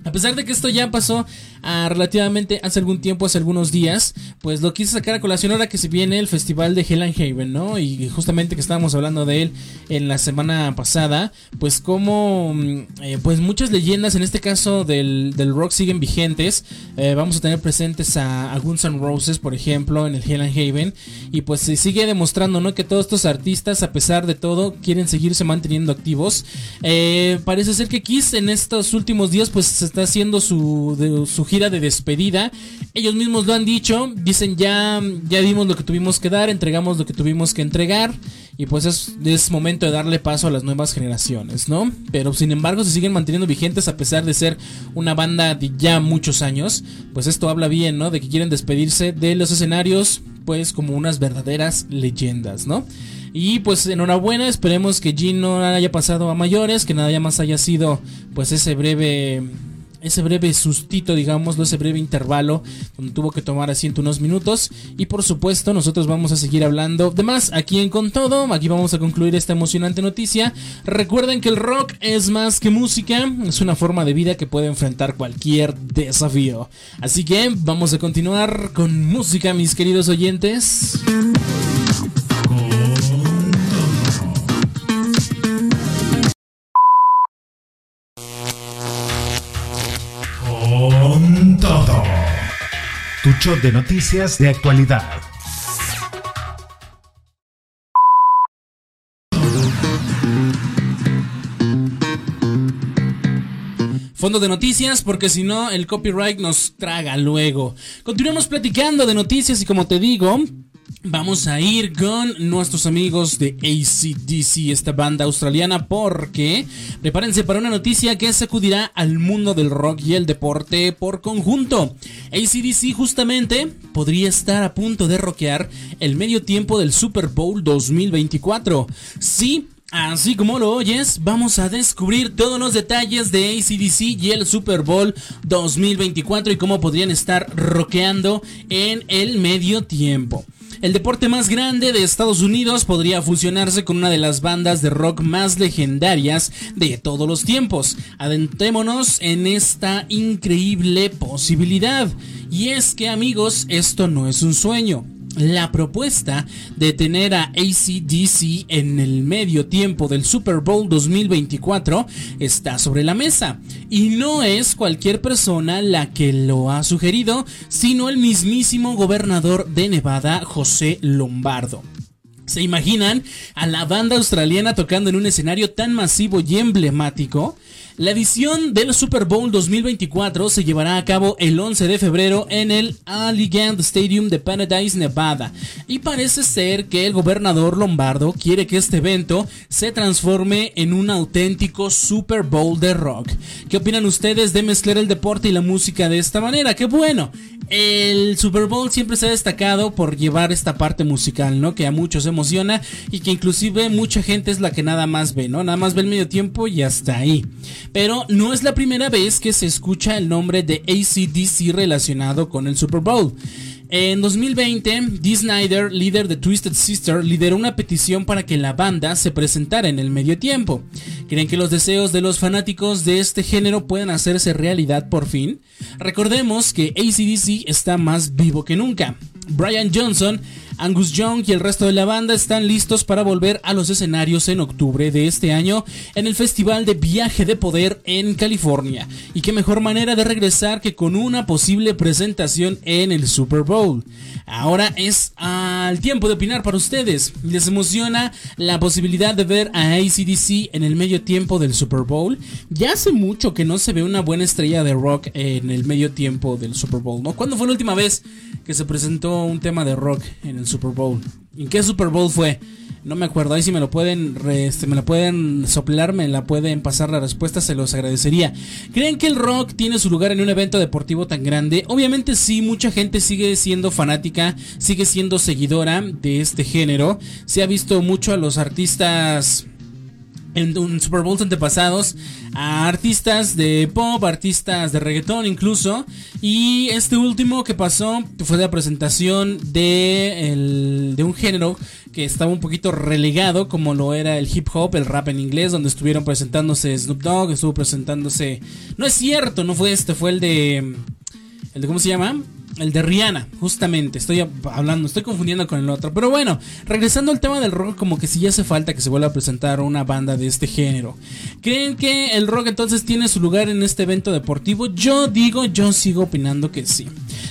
A pesar de que esto ya pasó relativamente hace algún tiempo, hace algunos días, pues lo quise sacar a colación ahora que se viene el festival de Hell and Haven, ¿no? Y justamente que estábamos hablando de él en la semana pasada, pues como, mm, eh, pues muchas leyendas, en este caso del, rock, siguen vigentes. Eh, vamos a tener presentes a, Guns N' Roses, por ejemplo, en el Hell and Haven. Y pues se sigue demostrando, ¿no? Que todos estos artistas, a pesar de todo, quieren seguirse manteniendo activos. Eh, parece ser que Kiss en estos últimos días, pues se está haciendo su, de, su gira de despedida. Ellos mismos lo han dicho, dicen ya, ya dimos lo que tuvimos que dar, entregamos lo que tuvimos que entregar y pues es, momento de darle paso a las nuevas generaciones, ¿no? Pero sin embargo se siguen manteniendo vigentes a pesar de ser una banda de ya muchos años, pues esto habla bien, ¿no? De que quieren despedirse de los escenarios, pues como unas verdaderas leyendas, ¿no? Y pues enhorabuena, esperemos que Gino no haya pasado a mayores, que nada más haya sido pues ese breve ese breve sustito, digamos, ese breve intervalo donde tuvo que tomar asiento unos minutos. Y por supuesto, nosotros vamos a seguir hablando de más aquí en Con Todo. Aquí vamos a concluir esta emocionante noticia. Recuerden que el rock es más que música, es una forma de vida que puede enfrentar cualquier desafío. Así que vamos a continuar con música, mis queridos oyentes. Tu show de noticias de actualidad. Fondo de noticias, porque si no, el copyright nos traga luego. Continuamos platicando de noticias y como te digo, Vamos a ir con nuestros amigos de ACDC, esta banda australiana, porque prepárense para una noticia que sacudirá al mundo del rock y el deporte por conjunto. ACDC justamente podría estar a punto de rockear el medio tiempo del Super Bowl 2024. Sí, Así como lo oyes, vamos a descubrir todos los detalles de ACDC y el Super Bowl 2024 y cómo podrían estar rockeando en el medio tiempo. El deporte más grande de Estados Unidos podría fusionarse con una de las bandas de rock más legendarias de todos los tiempos. Adentrémonos en esta increíble posibilidad. Y es que amigos, esto no es un sueño la propuesta de tener a ACDC en el medio tiempo del Super Bowl 2024 está sobre la mesa. Y no es cualquier persona la que lo ha sugerido, sino el mismísimo gobernador de Nevada, José Lombardo. ¿Se imaginan a la banda australiana tocando en un escenario tan masivo y emblemático? La edición del Super Bowl 2024 se llevará a cabo el 11 de febrero en el Allegheny Stadium de Paradise, Nevada. Y parece ser que el gobernador Lombardo quiere que este evento se transforme en un auténtico Super Bowl de rock. ¿Qué opinan ustedes de mezclar el deporte y la música de esta manera? ¡Qué bueno! El Super Bowl siempre se ha destacado por llevar esta parte musical, ¿no? Que a muchos emociona y que inclusive mucha gente es la que nada más ve, ¿no? Nada más ve el medio tiempo y hasta ahí. Pero no es la primera vez que se escucha el nombre de ACDC relacionado con el Super Bowl. En 2020, Dee Snyder, líder de Twisted Sister, lideró una petición para que la banda se presentara en el medio tiempo. ¿Creen que los deseos de los fanáticos de este género puedan hacerse realidad por fin? Recordemos que ACDC está más vivo que nunca. Brian Johnson Angus Young y el resto de la banda están listos para volver a los escenarios en octubre de este año en el Festival de Viaje de Poder en California. Y qué mejor manera de regresar que con una posible presentación en el Super Bowl. Ahora es al tiempo de opinar para ustedes. ¿Les emociona la posibilidad de ver a ACDC en el medio tiempo del Super Bowl? Ya hace mucho que no se ve una buena estrella de rock en el medio tiempo del Super Bowl. ¿Cuándo fue la última vez que se presentó un tema de rock en el Super Bowl? ¿En qué Super Bowl fue? No me acuerdo, ahí si me lo pueden, este, me la pueden soplar, me la pueden pasar la respuesta, se los agradecería. ¿Creen que el rock tiene su lugar en un evento deportivo tan grande? Obviamente sí, mucha gente sigue siendo fanática, sigue siendo seguidora de este género. Se ha visto mucho a los artistas en un Super Bowls antepasados a artistas de pop, artistas de reggaetón incluso. Y este último que pasó fue la presentación de, de un género que estaba un poquito relegado como lo era el hip hop, el rap en inglés, donde estuvieron presentándose Snoop Dogg, estuvo presentándose... No es cierto, no fue este, fue el de... El de ¿Cómo se llama? El de Rihanna, justamente. Estoy hablando, estoy confundiendo con el otro. Pero bueno, regresando al tema del rock, como que sí hace falta que se vuelva a presentar una banda de este género. ¿Creen que el rock entonces tiene su lugar en este evento deportivo? Yo digo, yo sigo opinando que sí.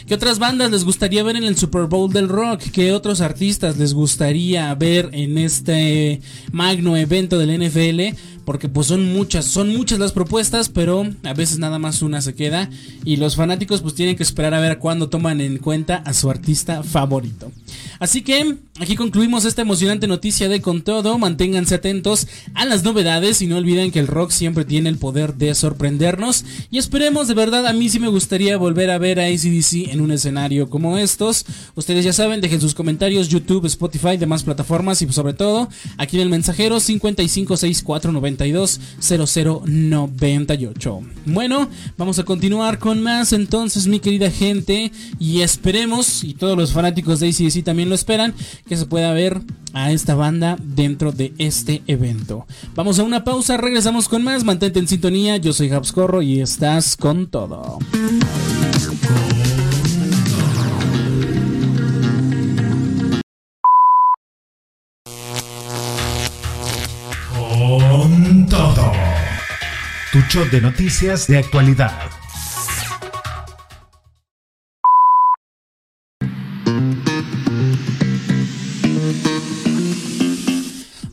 ¿Qué otras bandas les gustaría ver en el Super Bowl del rock? ¿Qué otros artistas les gustaría ver en este magno evento del NFL? Porque pues son muchas, son muchas las propuestas, pero a veces nada más una se queda y los fanáticos pues tienen que esperar a ver cuándo toman en cuenta a su artista favorito. Así que aquí concluimos esta emocionante noticia de con todo, manténganse atentos a las novedades y no olviden que el rock siempre tiene el poder de sorprendernos y esperemos de verdad, a mí sí me gustaría volver a ver a ACDC en un escenario como estos. Ustedes ya saben, dejen sus comentarios YouTube, Spotify, demás plataformas y pues, sobre todo aquí en el mensajero 556490 0098. Bueno, vamos a continuar con más entonces, mi querida gente, y esperemos, y todos los fanáticos de ACDC también lo esperan, que se pueda ver a esta banda dentro de este evento. Vamos a una pausa, regresamos con más, mantente en sintonía, yo soy Corro y estás con todo. Tu show de noticias de actualidad.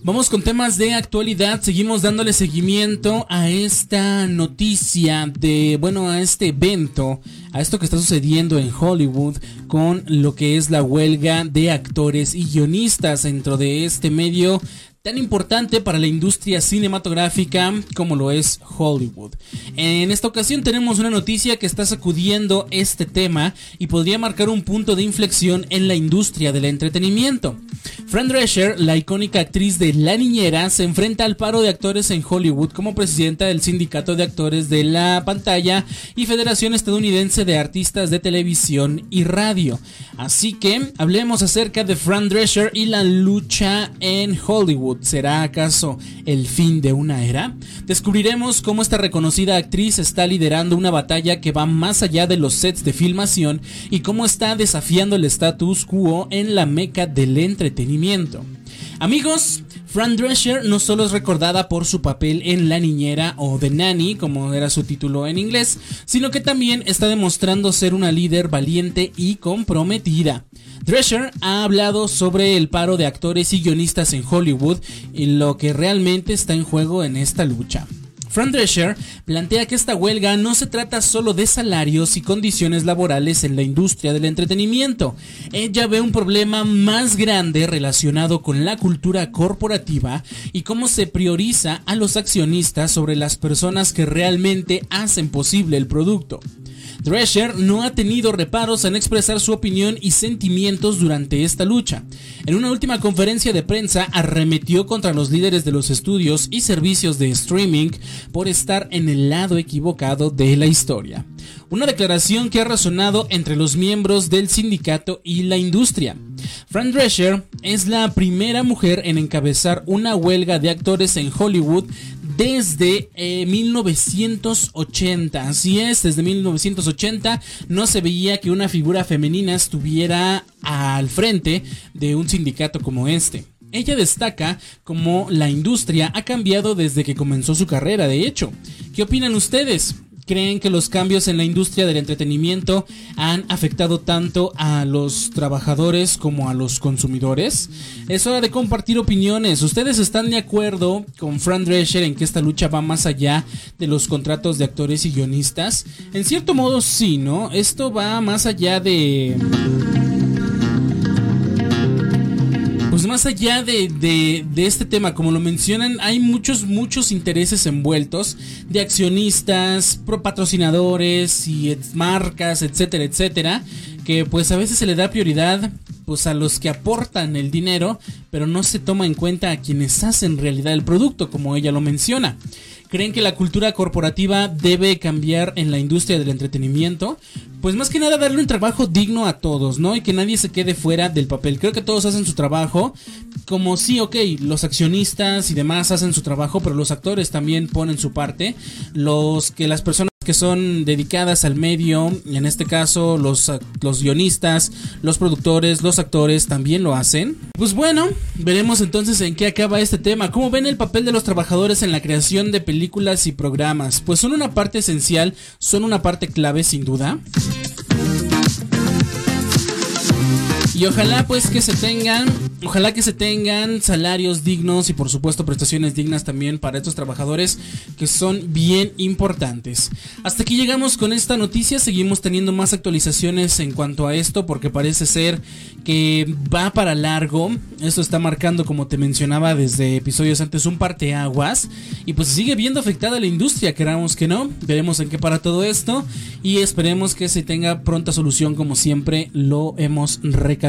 Vamos con temas de actualidad. Seguimos dándole seguimiento a esta noticia de, bueno, a este evento, a esto que está sucediendo en Hollywood con lo que es la huelga de actores y guionistas dentro de este medio tan importante para la industria cinematográfica como lo es Hollywood. En esta ocasión tenemos una noticia que está sacudiendo este tema y podría marcar un punto de inflexión en la industria del entretenimiento. Fran Drescher, la icónica actriz de La Niñera, se enfrenta al paro de actores en Hollywood como presidenta del Sindicato de Actores de la Pantalla y Federación Estadounidense de Artistas de Televisión y Radio. Así que hablemos acerca de Fran Drescher y la lucha en Hollywood. ¿Será acaso el fin de una era? Descubriremos cómo esta reconocida actriz está liderando una batalla que va más allá de los sets de filmación y cómo está desafiando el status quo en la meca del entretenimiento. Amigos, Fran Drescher no solo es recordada por su papel en La Niñera o The Nanny, como era su título en inglés, sino que también está demostrando ser una líder valiente y comprometida. Drescher ha hablado sobre el paro de actores y guionistas en Hollywood y lo que realmente está en juego en esta lucha. Fran Drescher plantea que esta huelga no se trata solo de salarios y condiciones laborales en la industria del entretenimiento. Ella ve un problema más grande relacionado con la cultura corporativa y cómo se prioriza a los accionistas sobre las personas que realmente hacen posible el producto. Drescher no ha tenido reparos en expresar su opinión y sentimientos durante esta lucha. En una última conferencia de prensa arremetió contra los líderes de los estudios y servicios de streaming por estar en el lado equivocado de la historia. Una declaración que ha resonado entre los miembros del sindicato y la industria. Fran Drescher es la primera mujer en encabezar una huelga de actores en Hollywood desde 1980. Eh, Así es, desde 1980 no se veía que una figura femenina estuviera al frente de un sindicato como este. Ella destaca cómo la industria ha cambiado desde que comenzó su carrera, de hecho. ¿Qué opinan ustedes? creen que los cambios en la industria del entretenimiento han afectado tanto a los trabajadores como a los consumidores? Es hora de compartir opiniones. ¿Ustedes están de acuerdo con Fran Drescher en que esta lucha va más allá de los contratos de actores y guionistas? En cierto modo sí, ¿no? Esto va más allá de pues más allá de, este tema, como lo mencionan, hay muchos, muchos intereses envueltos de accionistas, patrocinadores y marcas, etcétera, etcétera, que pues a veces se le da prioridad pues a los que aportan el dinero, pero no se toma en cuenta a quienes hacen realidad el producto, como ella lo menciona creen que la cultura corporativa debe cambiar en la industria del entretenimiento, pues más que nada darle un trabajo digno a todos, ¿no? Y que nadie se quede fuera del papel. Creo que todos hacen su trabajo, como sí, ok, los accionistas y demás hacen su trabajo, pero los actores también ponen su parte, los que las personas que son dedicadas al medio, en este caso los, los guionistas, los productores, los actores también lo hacen. Pues bueno, veremos entonces en qué acaba este tema. ¿Cómo ven el papel de los trabajadores en la creación de películas y programas? Pues son una parte esencial, son una parte clave sin duda. Y ojalá pues que se tengan, ojalá que se tengan salarios dignos y por supuesto prestaciones dignas también para estos trabajadores que son bien importantes. Hasta aquí llegamos con esta noticia, seguimos teniendo más actualizaciones en cuanto a esto porque parece ser que va para largo. Esto está marcando como te mencionaba desde episodios antes un parteaguas y pues sigue viendo afectada la industria, queramos que no. Veremos en qué para todo esto y esperemos que se tenga pronta solución como siempre lo hemos recalcado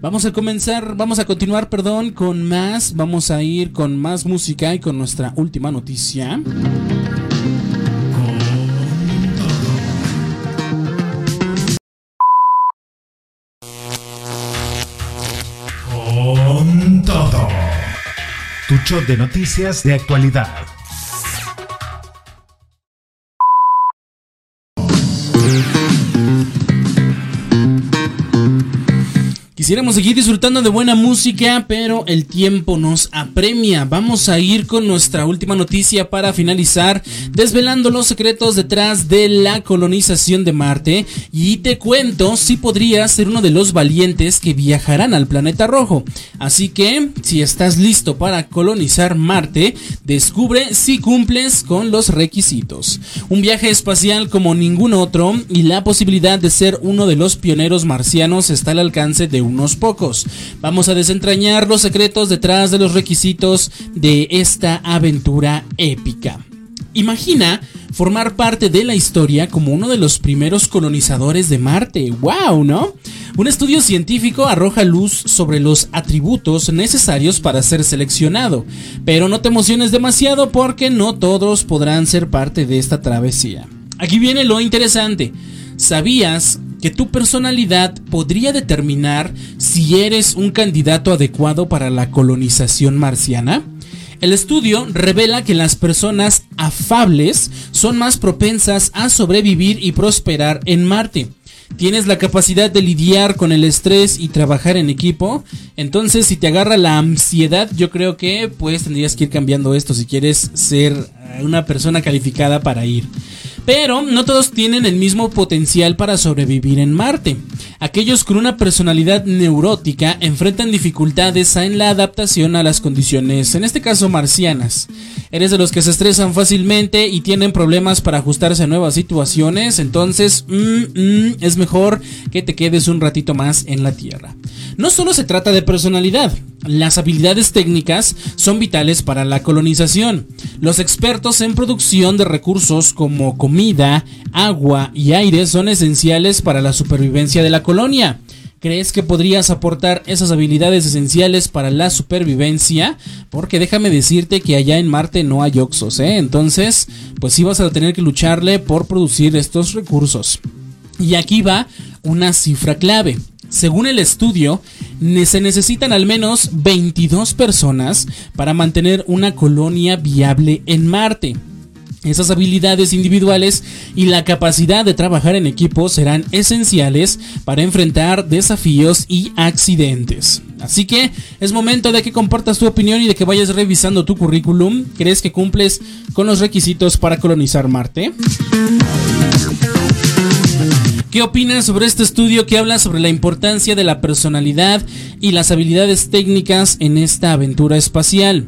Vamos a comenzar, vamos a continuar, perdón, con más, vamos a ir con más música y con nuestra última noticia. Con todo. Tu show de noticias de actualidad Quisiéramos seguir disfrutando de buena música, pero el tiempo nos apremia. Vamos a ir con nuestra última noticia para finalizar, desvelando los secretos detrás de la colonización de Marte. Y te cuento si podrías ser uno de los valientes que viajarán al planeta rojo. Así que, si estás listo para colonizar Marte, descubre si cumples con los requisitos. Un viaje espacial como ningún otro y la posibilidad de ser uno de los pioneros marcianos está al alcance de un unos pocos. Vamos a desentrañar los secretos detrás de los requisitos de esta aventura épica. Imagina formar parte de la historia como uno de los primeros colonizadores de Marte. ¡Wow! ¿No? Un estudio científico arroja luz sobre los atributos necesarios para ser seleccionado. Pero no te emociones demasiado porque no todos podrán ser parte de esta travesía. Aquí viene lo interesante. ¿Sabías que tu personalidad podría determinar si eres un candidato adecuado para la colonización marciana? El estudio revela que las personas afables son más propensas a sobrevivir y prosperar en Marte. ¿Tienes la capacidad de lidiar con el estrés y trabajar en equipo? Entonces, si te agarra la ansiedad, yo creo que pues tendrías que ir cambiando esto si quieres ser una persona calificada para ir. Pero no todos tienen el mismo potencial para sobrevivir en Marte. Aquellos con una personalidad neurótica enfrentan dificultades en la adaptación a las condiciones, en este caso marcianas. Eres de los que se estresan fácilmente y tienen problemas para ajustarse a nuevas situaciones, entonces mm, mm, es mejor que te quedes un ratito más en la Tierra. no solo se trata de personalidad, las habilidades técnicas son vitales para la colonización. Los expertos en producción de recursos como comida, agua y aire son esenciales para la supervivencia de la colonia. ¿Crees que podrías aportar esas habilidades esenciales para la supervivencia? Porque déjame decirte que allá en Marte no hay Oxos, ¿eh? Entonces, pues sí vas a tener que lucharle por producir estos recursos. Y aquí va una cifra clave. Según el estudio, se necesitan al menos 22 personas para mantener una colonia viable en Marte. Esas habilidades individuales y la capacidad de trabajar en equipo serán esenciales para enfrentar desafíos y accidentes. Así que es momento de que compartas tu opinión y de que vayas revisando tu currículum. ¿Crees que cumples con los requisitos para colonizar Marte? ¿Qué opinas sobre este estudio que habla sobre la importancia de la personalidad y las habilidades técnicas en esta aventura espacial?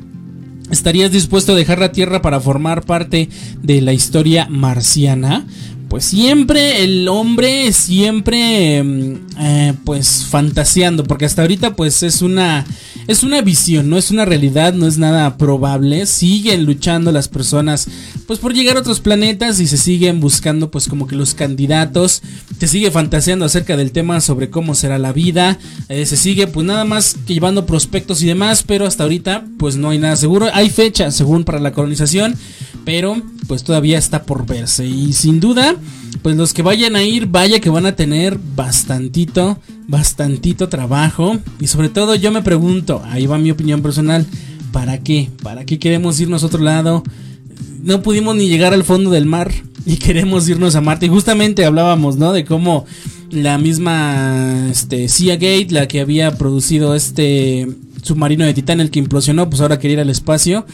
¿Estarías dispuesto a dejar la Tierra para formar parte de la historia marciana? Pues siempre el hombre siempre mm, eh, pues fantaseando porque hasta ahorita pues es una es una visión no es una realidad no es nada probable. Siguen luchando las personas pues por llegar a otros planetas y se siguen buscando pues como que los candidatos. Se sigue fantaseando acerca del tema sobre cómo será la vida. Eh, se sigue pues nada más que llevando prospectos y demás pero hasta ahorita pues no hay nada seguro. Hay fecha según para la colonización pero pues todavía está por verse y sin duda pues los que vayan a ir, vaya que van a tener bastantito, bastantito trabajo. Y sobre todo yo me pregunto, ahí va mi opinión personal, ¿para qué? ¿Para qué queremos irnos a otro lado? No pudimos ni llegar al fondo del mar y queremos irnos a Marte. Y justamente hablábamos, ¿no? De cómo la misma este, Gate, la que había producido este submarino de Titán, el que implosionó, pues ahora quería ir al espacio.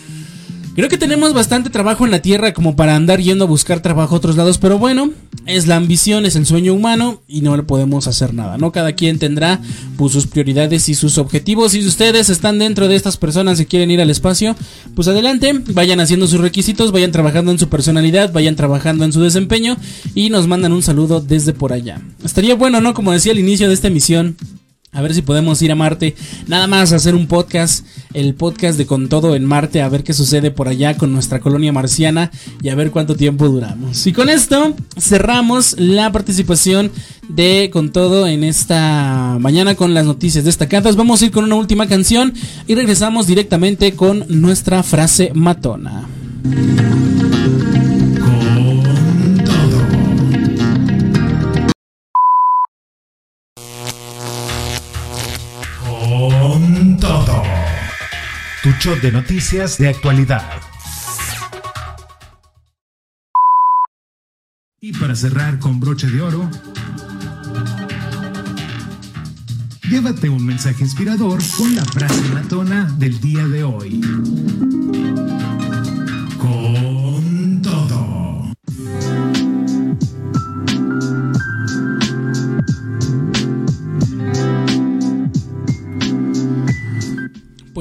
Creo que tenemos bastante trabajo en la Tierra como para andar yendo a buscar trabajo a otros lados, pero bueno, es la ambición, es el sueño humano y no le podemos hacer nada, ¿no? Cada quien tendrá pues, sus prioridades y sus objetivos. Y si ustedes están dentro de estas personas y quieren ir al espacio, pues adelante, vayan haciendo sus requisitos, vayan trabajando en su personalidad, vayan trabajando en su desempeño y nos mandan un saludo desde por allá. Estaría bueno, ¿no? Como decía al inicio de esta emisión a ver si podemos ir a Marte. Nada más hacer un podcast. El podcast de Con Todo en Marte. A ver qué sucede por allá con nuestra colonia marciana. Y a ver cuánto tiempo duramos. Y con esto cerramos la participación de Con Todo en esta mañana con las noticias destacadas. Vamos a ir con una última canción. Y regresamos directamente con nuestra frase matona. Tu de noticias de actualidad. Y para cerrar con broche de oro, llévate un mensaje inspirador con la frase matona del día de hoy.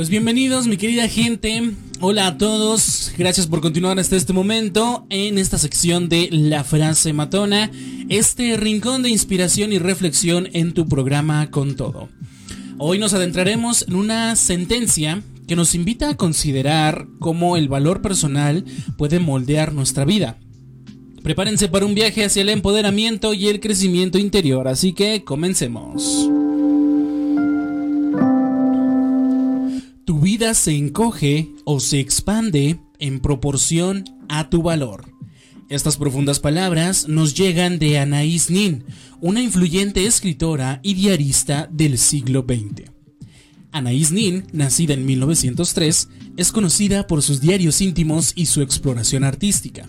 Pues bienvenidos mi querida gente, hola a todos, gracias por continuar hasta este momento en esta sección de La frase matona, este rincón de inspiración y reflexión en tu programa con todo. Hoy nos adentraremos en una sentencia que nos invita a considerar cómo el valor personal puede moldear nuestra vida. Prepárense para un viaje hacia el empoderamiento y el crecimiento interior, así que comencemos. Se encoge o se expande en proporción a tu valor. Estas profundas palabras nos llegan de Anaïs Nin, una influyente escritora y diarista del siglo XX. Anaïs Nin, nacida en 1903, es conocida por sus diarios íntimos y su exploración artística.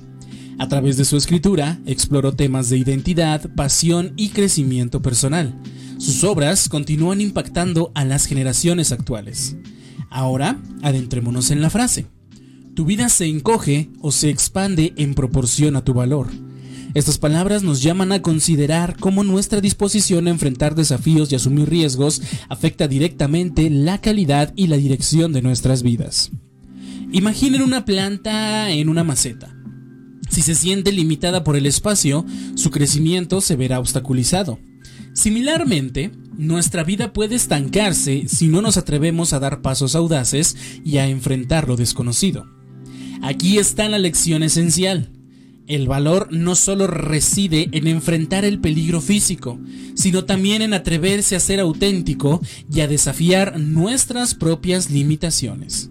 A través de su escritura, exploró temas de identidad, pasión y crecimiento personal. Sus obras continúan impactando a las generaciones actuales. Ahora, adentrémonos en la frase. Tu vida se encoge o se expande en proporción a tu valor. Estas palabras nos llaman a considerar cómo nuestra disposición a enfrentar desafíos y asumir riesgos afecta directamente la calidad y la dirección de nuestras vidas. Imaginen una planta en una maceta. Si se siente limitada por el espacio, su crecimiento se verá obstaculizado. Similarmente, nuestra vida puede estancarse si no nos atrevemos a dar pasos audaces y a enfrentar lo desconocido. Aquí está la lección esencial. El valor no solo reside en enfrentar el peligro físico, sino también en atreverse a ser auténtico y a desafiar nuestras propias limitaciones.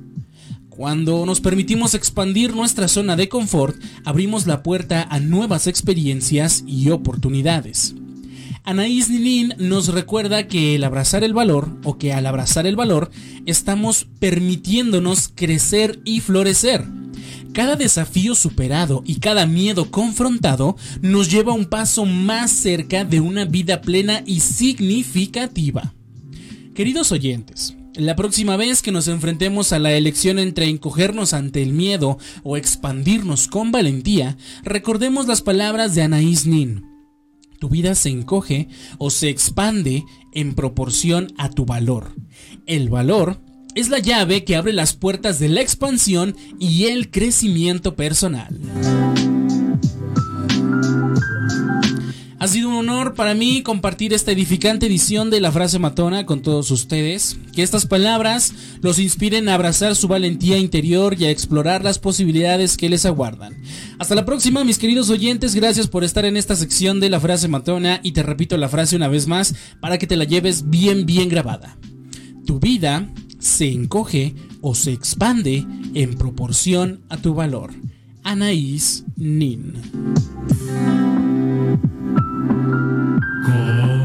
Cuando nos permitimos expandir nuestra zona de confort, abrimos la puerta a nuevas experiencias y oportunidades. Anaís Nilin nos recuerda que el abrazar el valor, o que al abrazar el valor, estamos permitiéndonos crecer y florecer. Cada desafío superado y cada miedo confrontado nos lleva un paso más cerca de una vida plena y significativa. Queridos oyentes, la próxima vez que nos enfrentemos a la elección entre encogernos ante el miedo o expandirnos con valentía, recordemos las palabras de Anaís Nin. Tu vida se encoge o se expande en proporción a tu valor. El valor es la llave que abre las puertas de la expansión y el crecimiento personal. Ha sido un honor para mí compartir esta edificante edición de la frase matona con todos ustedes. Que estas palabras los inspiren a abrazar su valentía interior y a explorar las posibilidades que les aguardan. Hasta la próxima, mis queridos oyentes. Gracias por estar en esta sección de la frase matona. Y te repito la frase una vez más para que te la lleves bien, bien grabada. Tu vida se encoge o se expande en proporción a tu valor. Anaís Nin. Con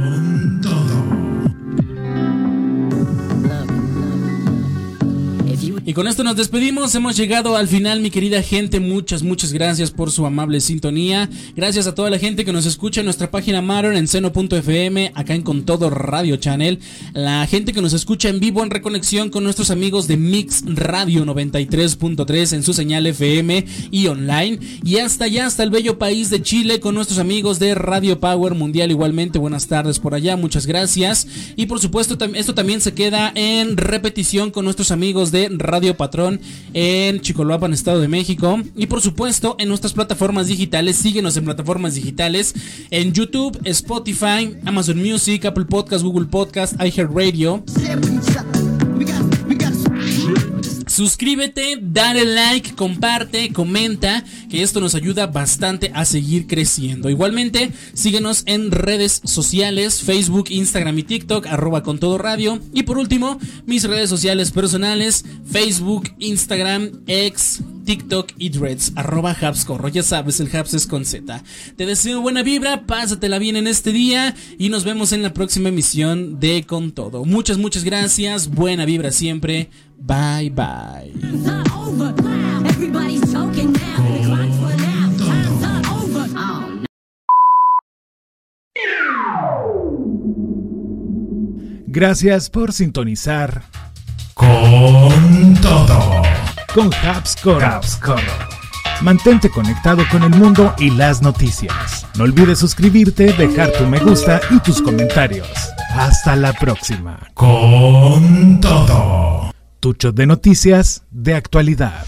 Y con esto nos despedimos, hemos llegado al final mi querida gente, muchas, muchas gracias por su amable sintonía, gracias a toda la gente que nos escucha en nuestra página Maron en seno.fm, acá en Con Todo Radio Channel, la gente que nos escucha en vivo en reconexión con nuestros amigos de Mix Radio 93.3 en su señal FM y online, y hasta allá, hasta el bello país de Chile con nuestros amigos de Radio Power Mundial. Igualmente, buenas tardes por allá, muchas gracias, y por supuesto esto también se queda en repetición con nuestros amigos de Radio Patrón en Chicoloapan, Estado de México. Y por supuesto, en nuestras plataformas digitales. Síguenos en plataformas digitales. En YouTube, Spotify, Amazon Music, Apple Podcast, Google Podcast, iHeartRadio. Suscríbete, dale like, comparte, comenta, que esto nos ayuda bastante a seguir creciendo. Igualmente, síguenos en redes sociales, Facebook, Instagram y TikTok, arroba con todo radio. Y por último, mis redes sociales personales, Facebook, Instagram, X, TikTok y Dreads, arroba Habscorro. Ya sabes, el Habs es con Z. Te deseo buena vibra, pásatela bien en este día y nos vemos en la próxima emisión de Con Todo. Muchas, muchas gracias, buena vibra siempre. Bye bye. Gracias por sintonizar con todo. Con Habscorro. Mantente conectado con el mundo y las noticias. No olvides suscribirte, dejar tu me gusta y tus comentarios. Hasta la próxima. Con todo. Tucho de noticias de actualidad.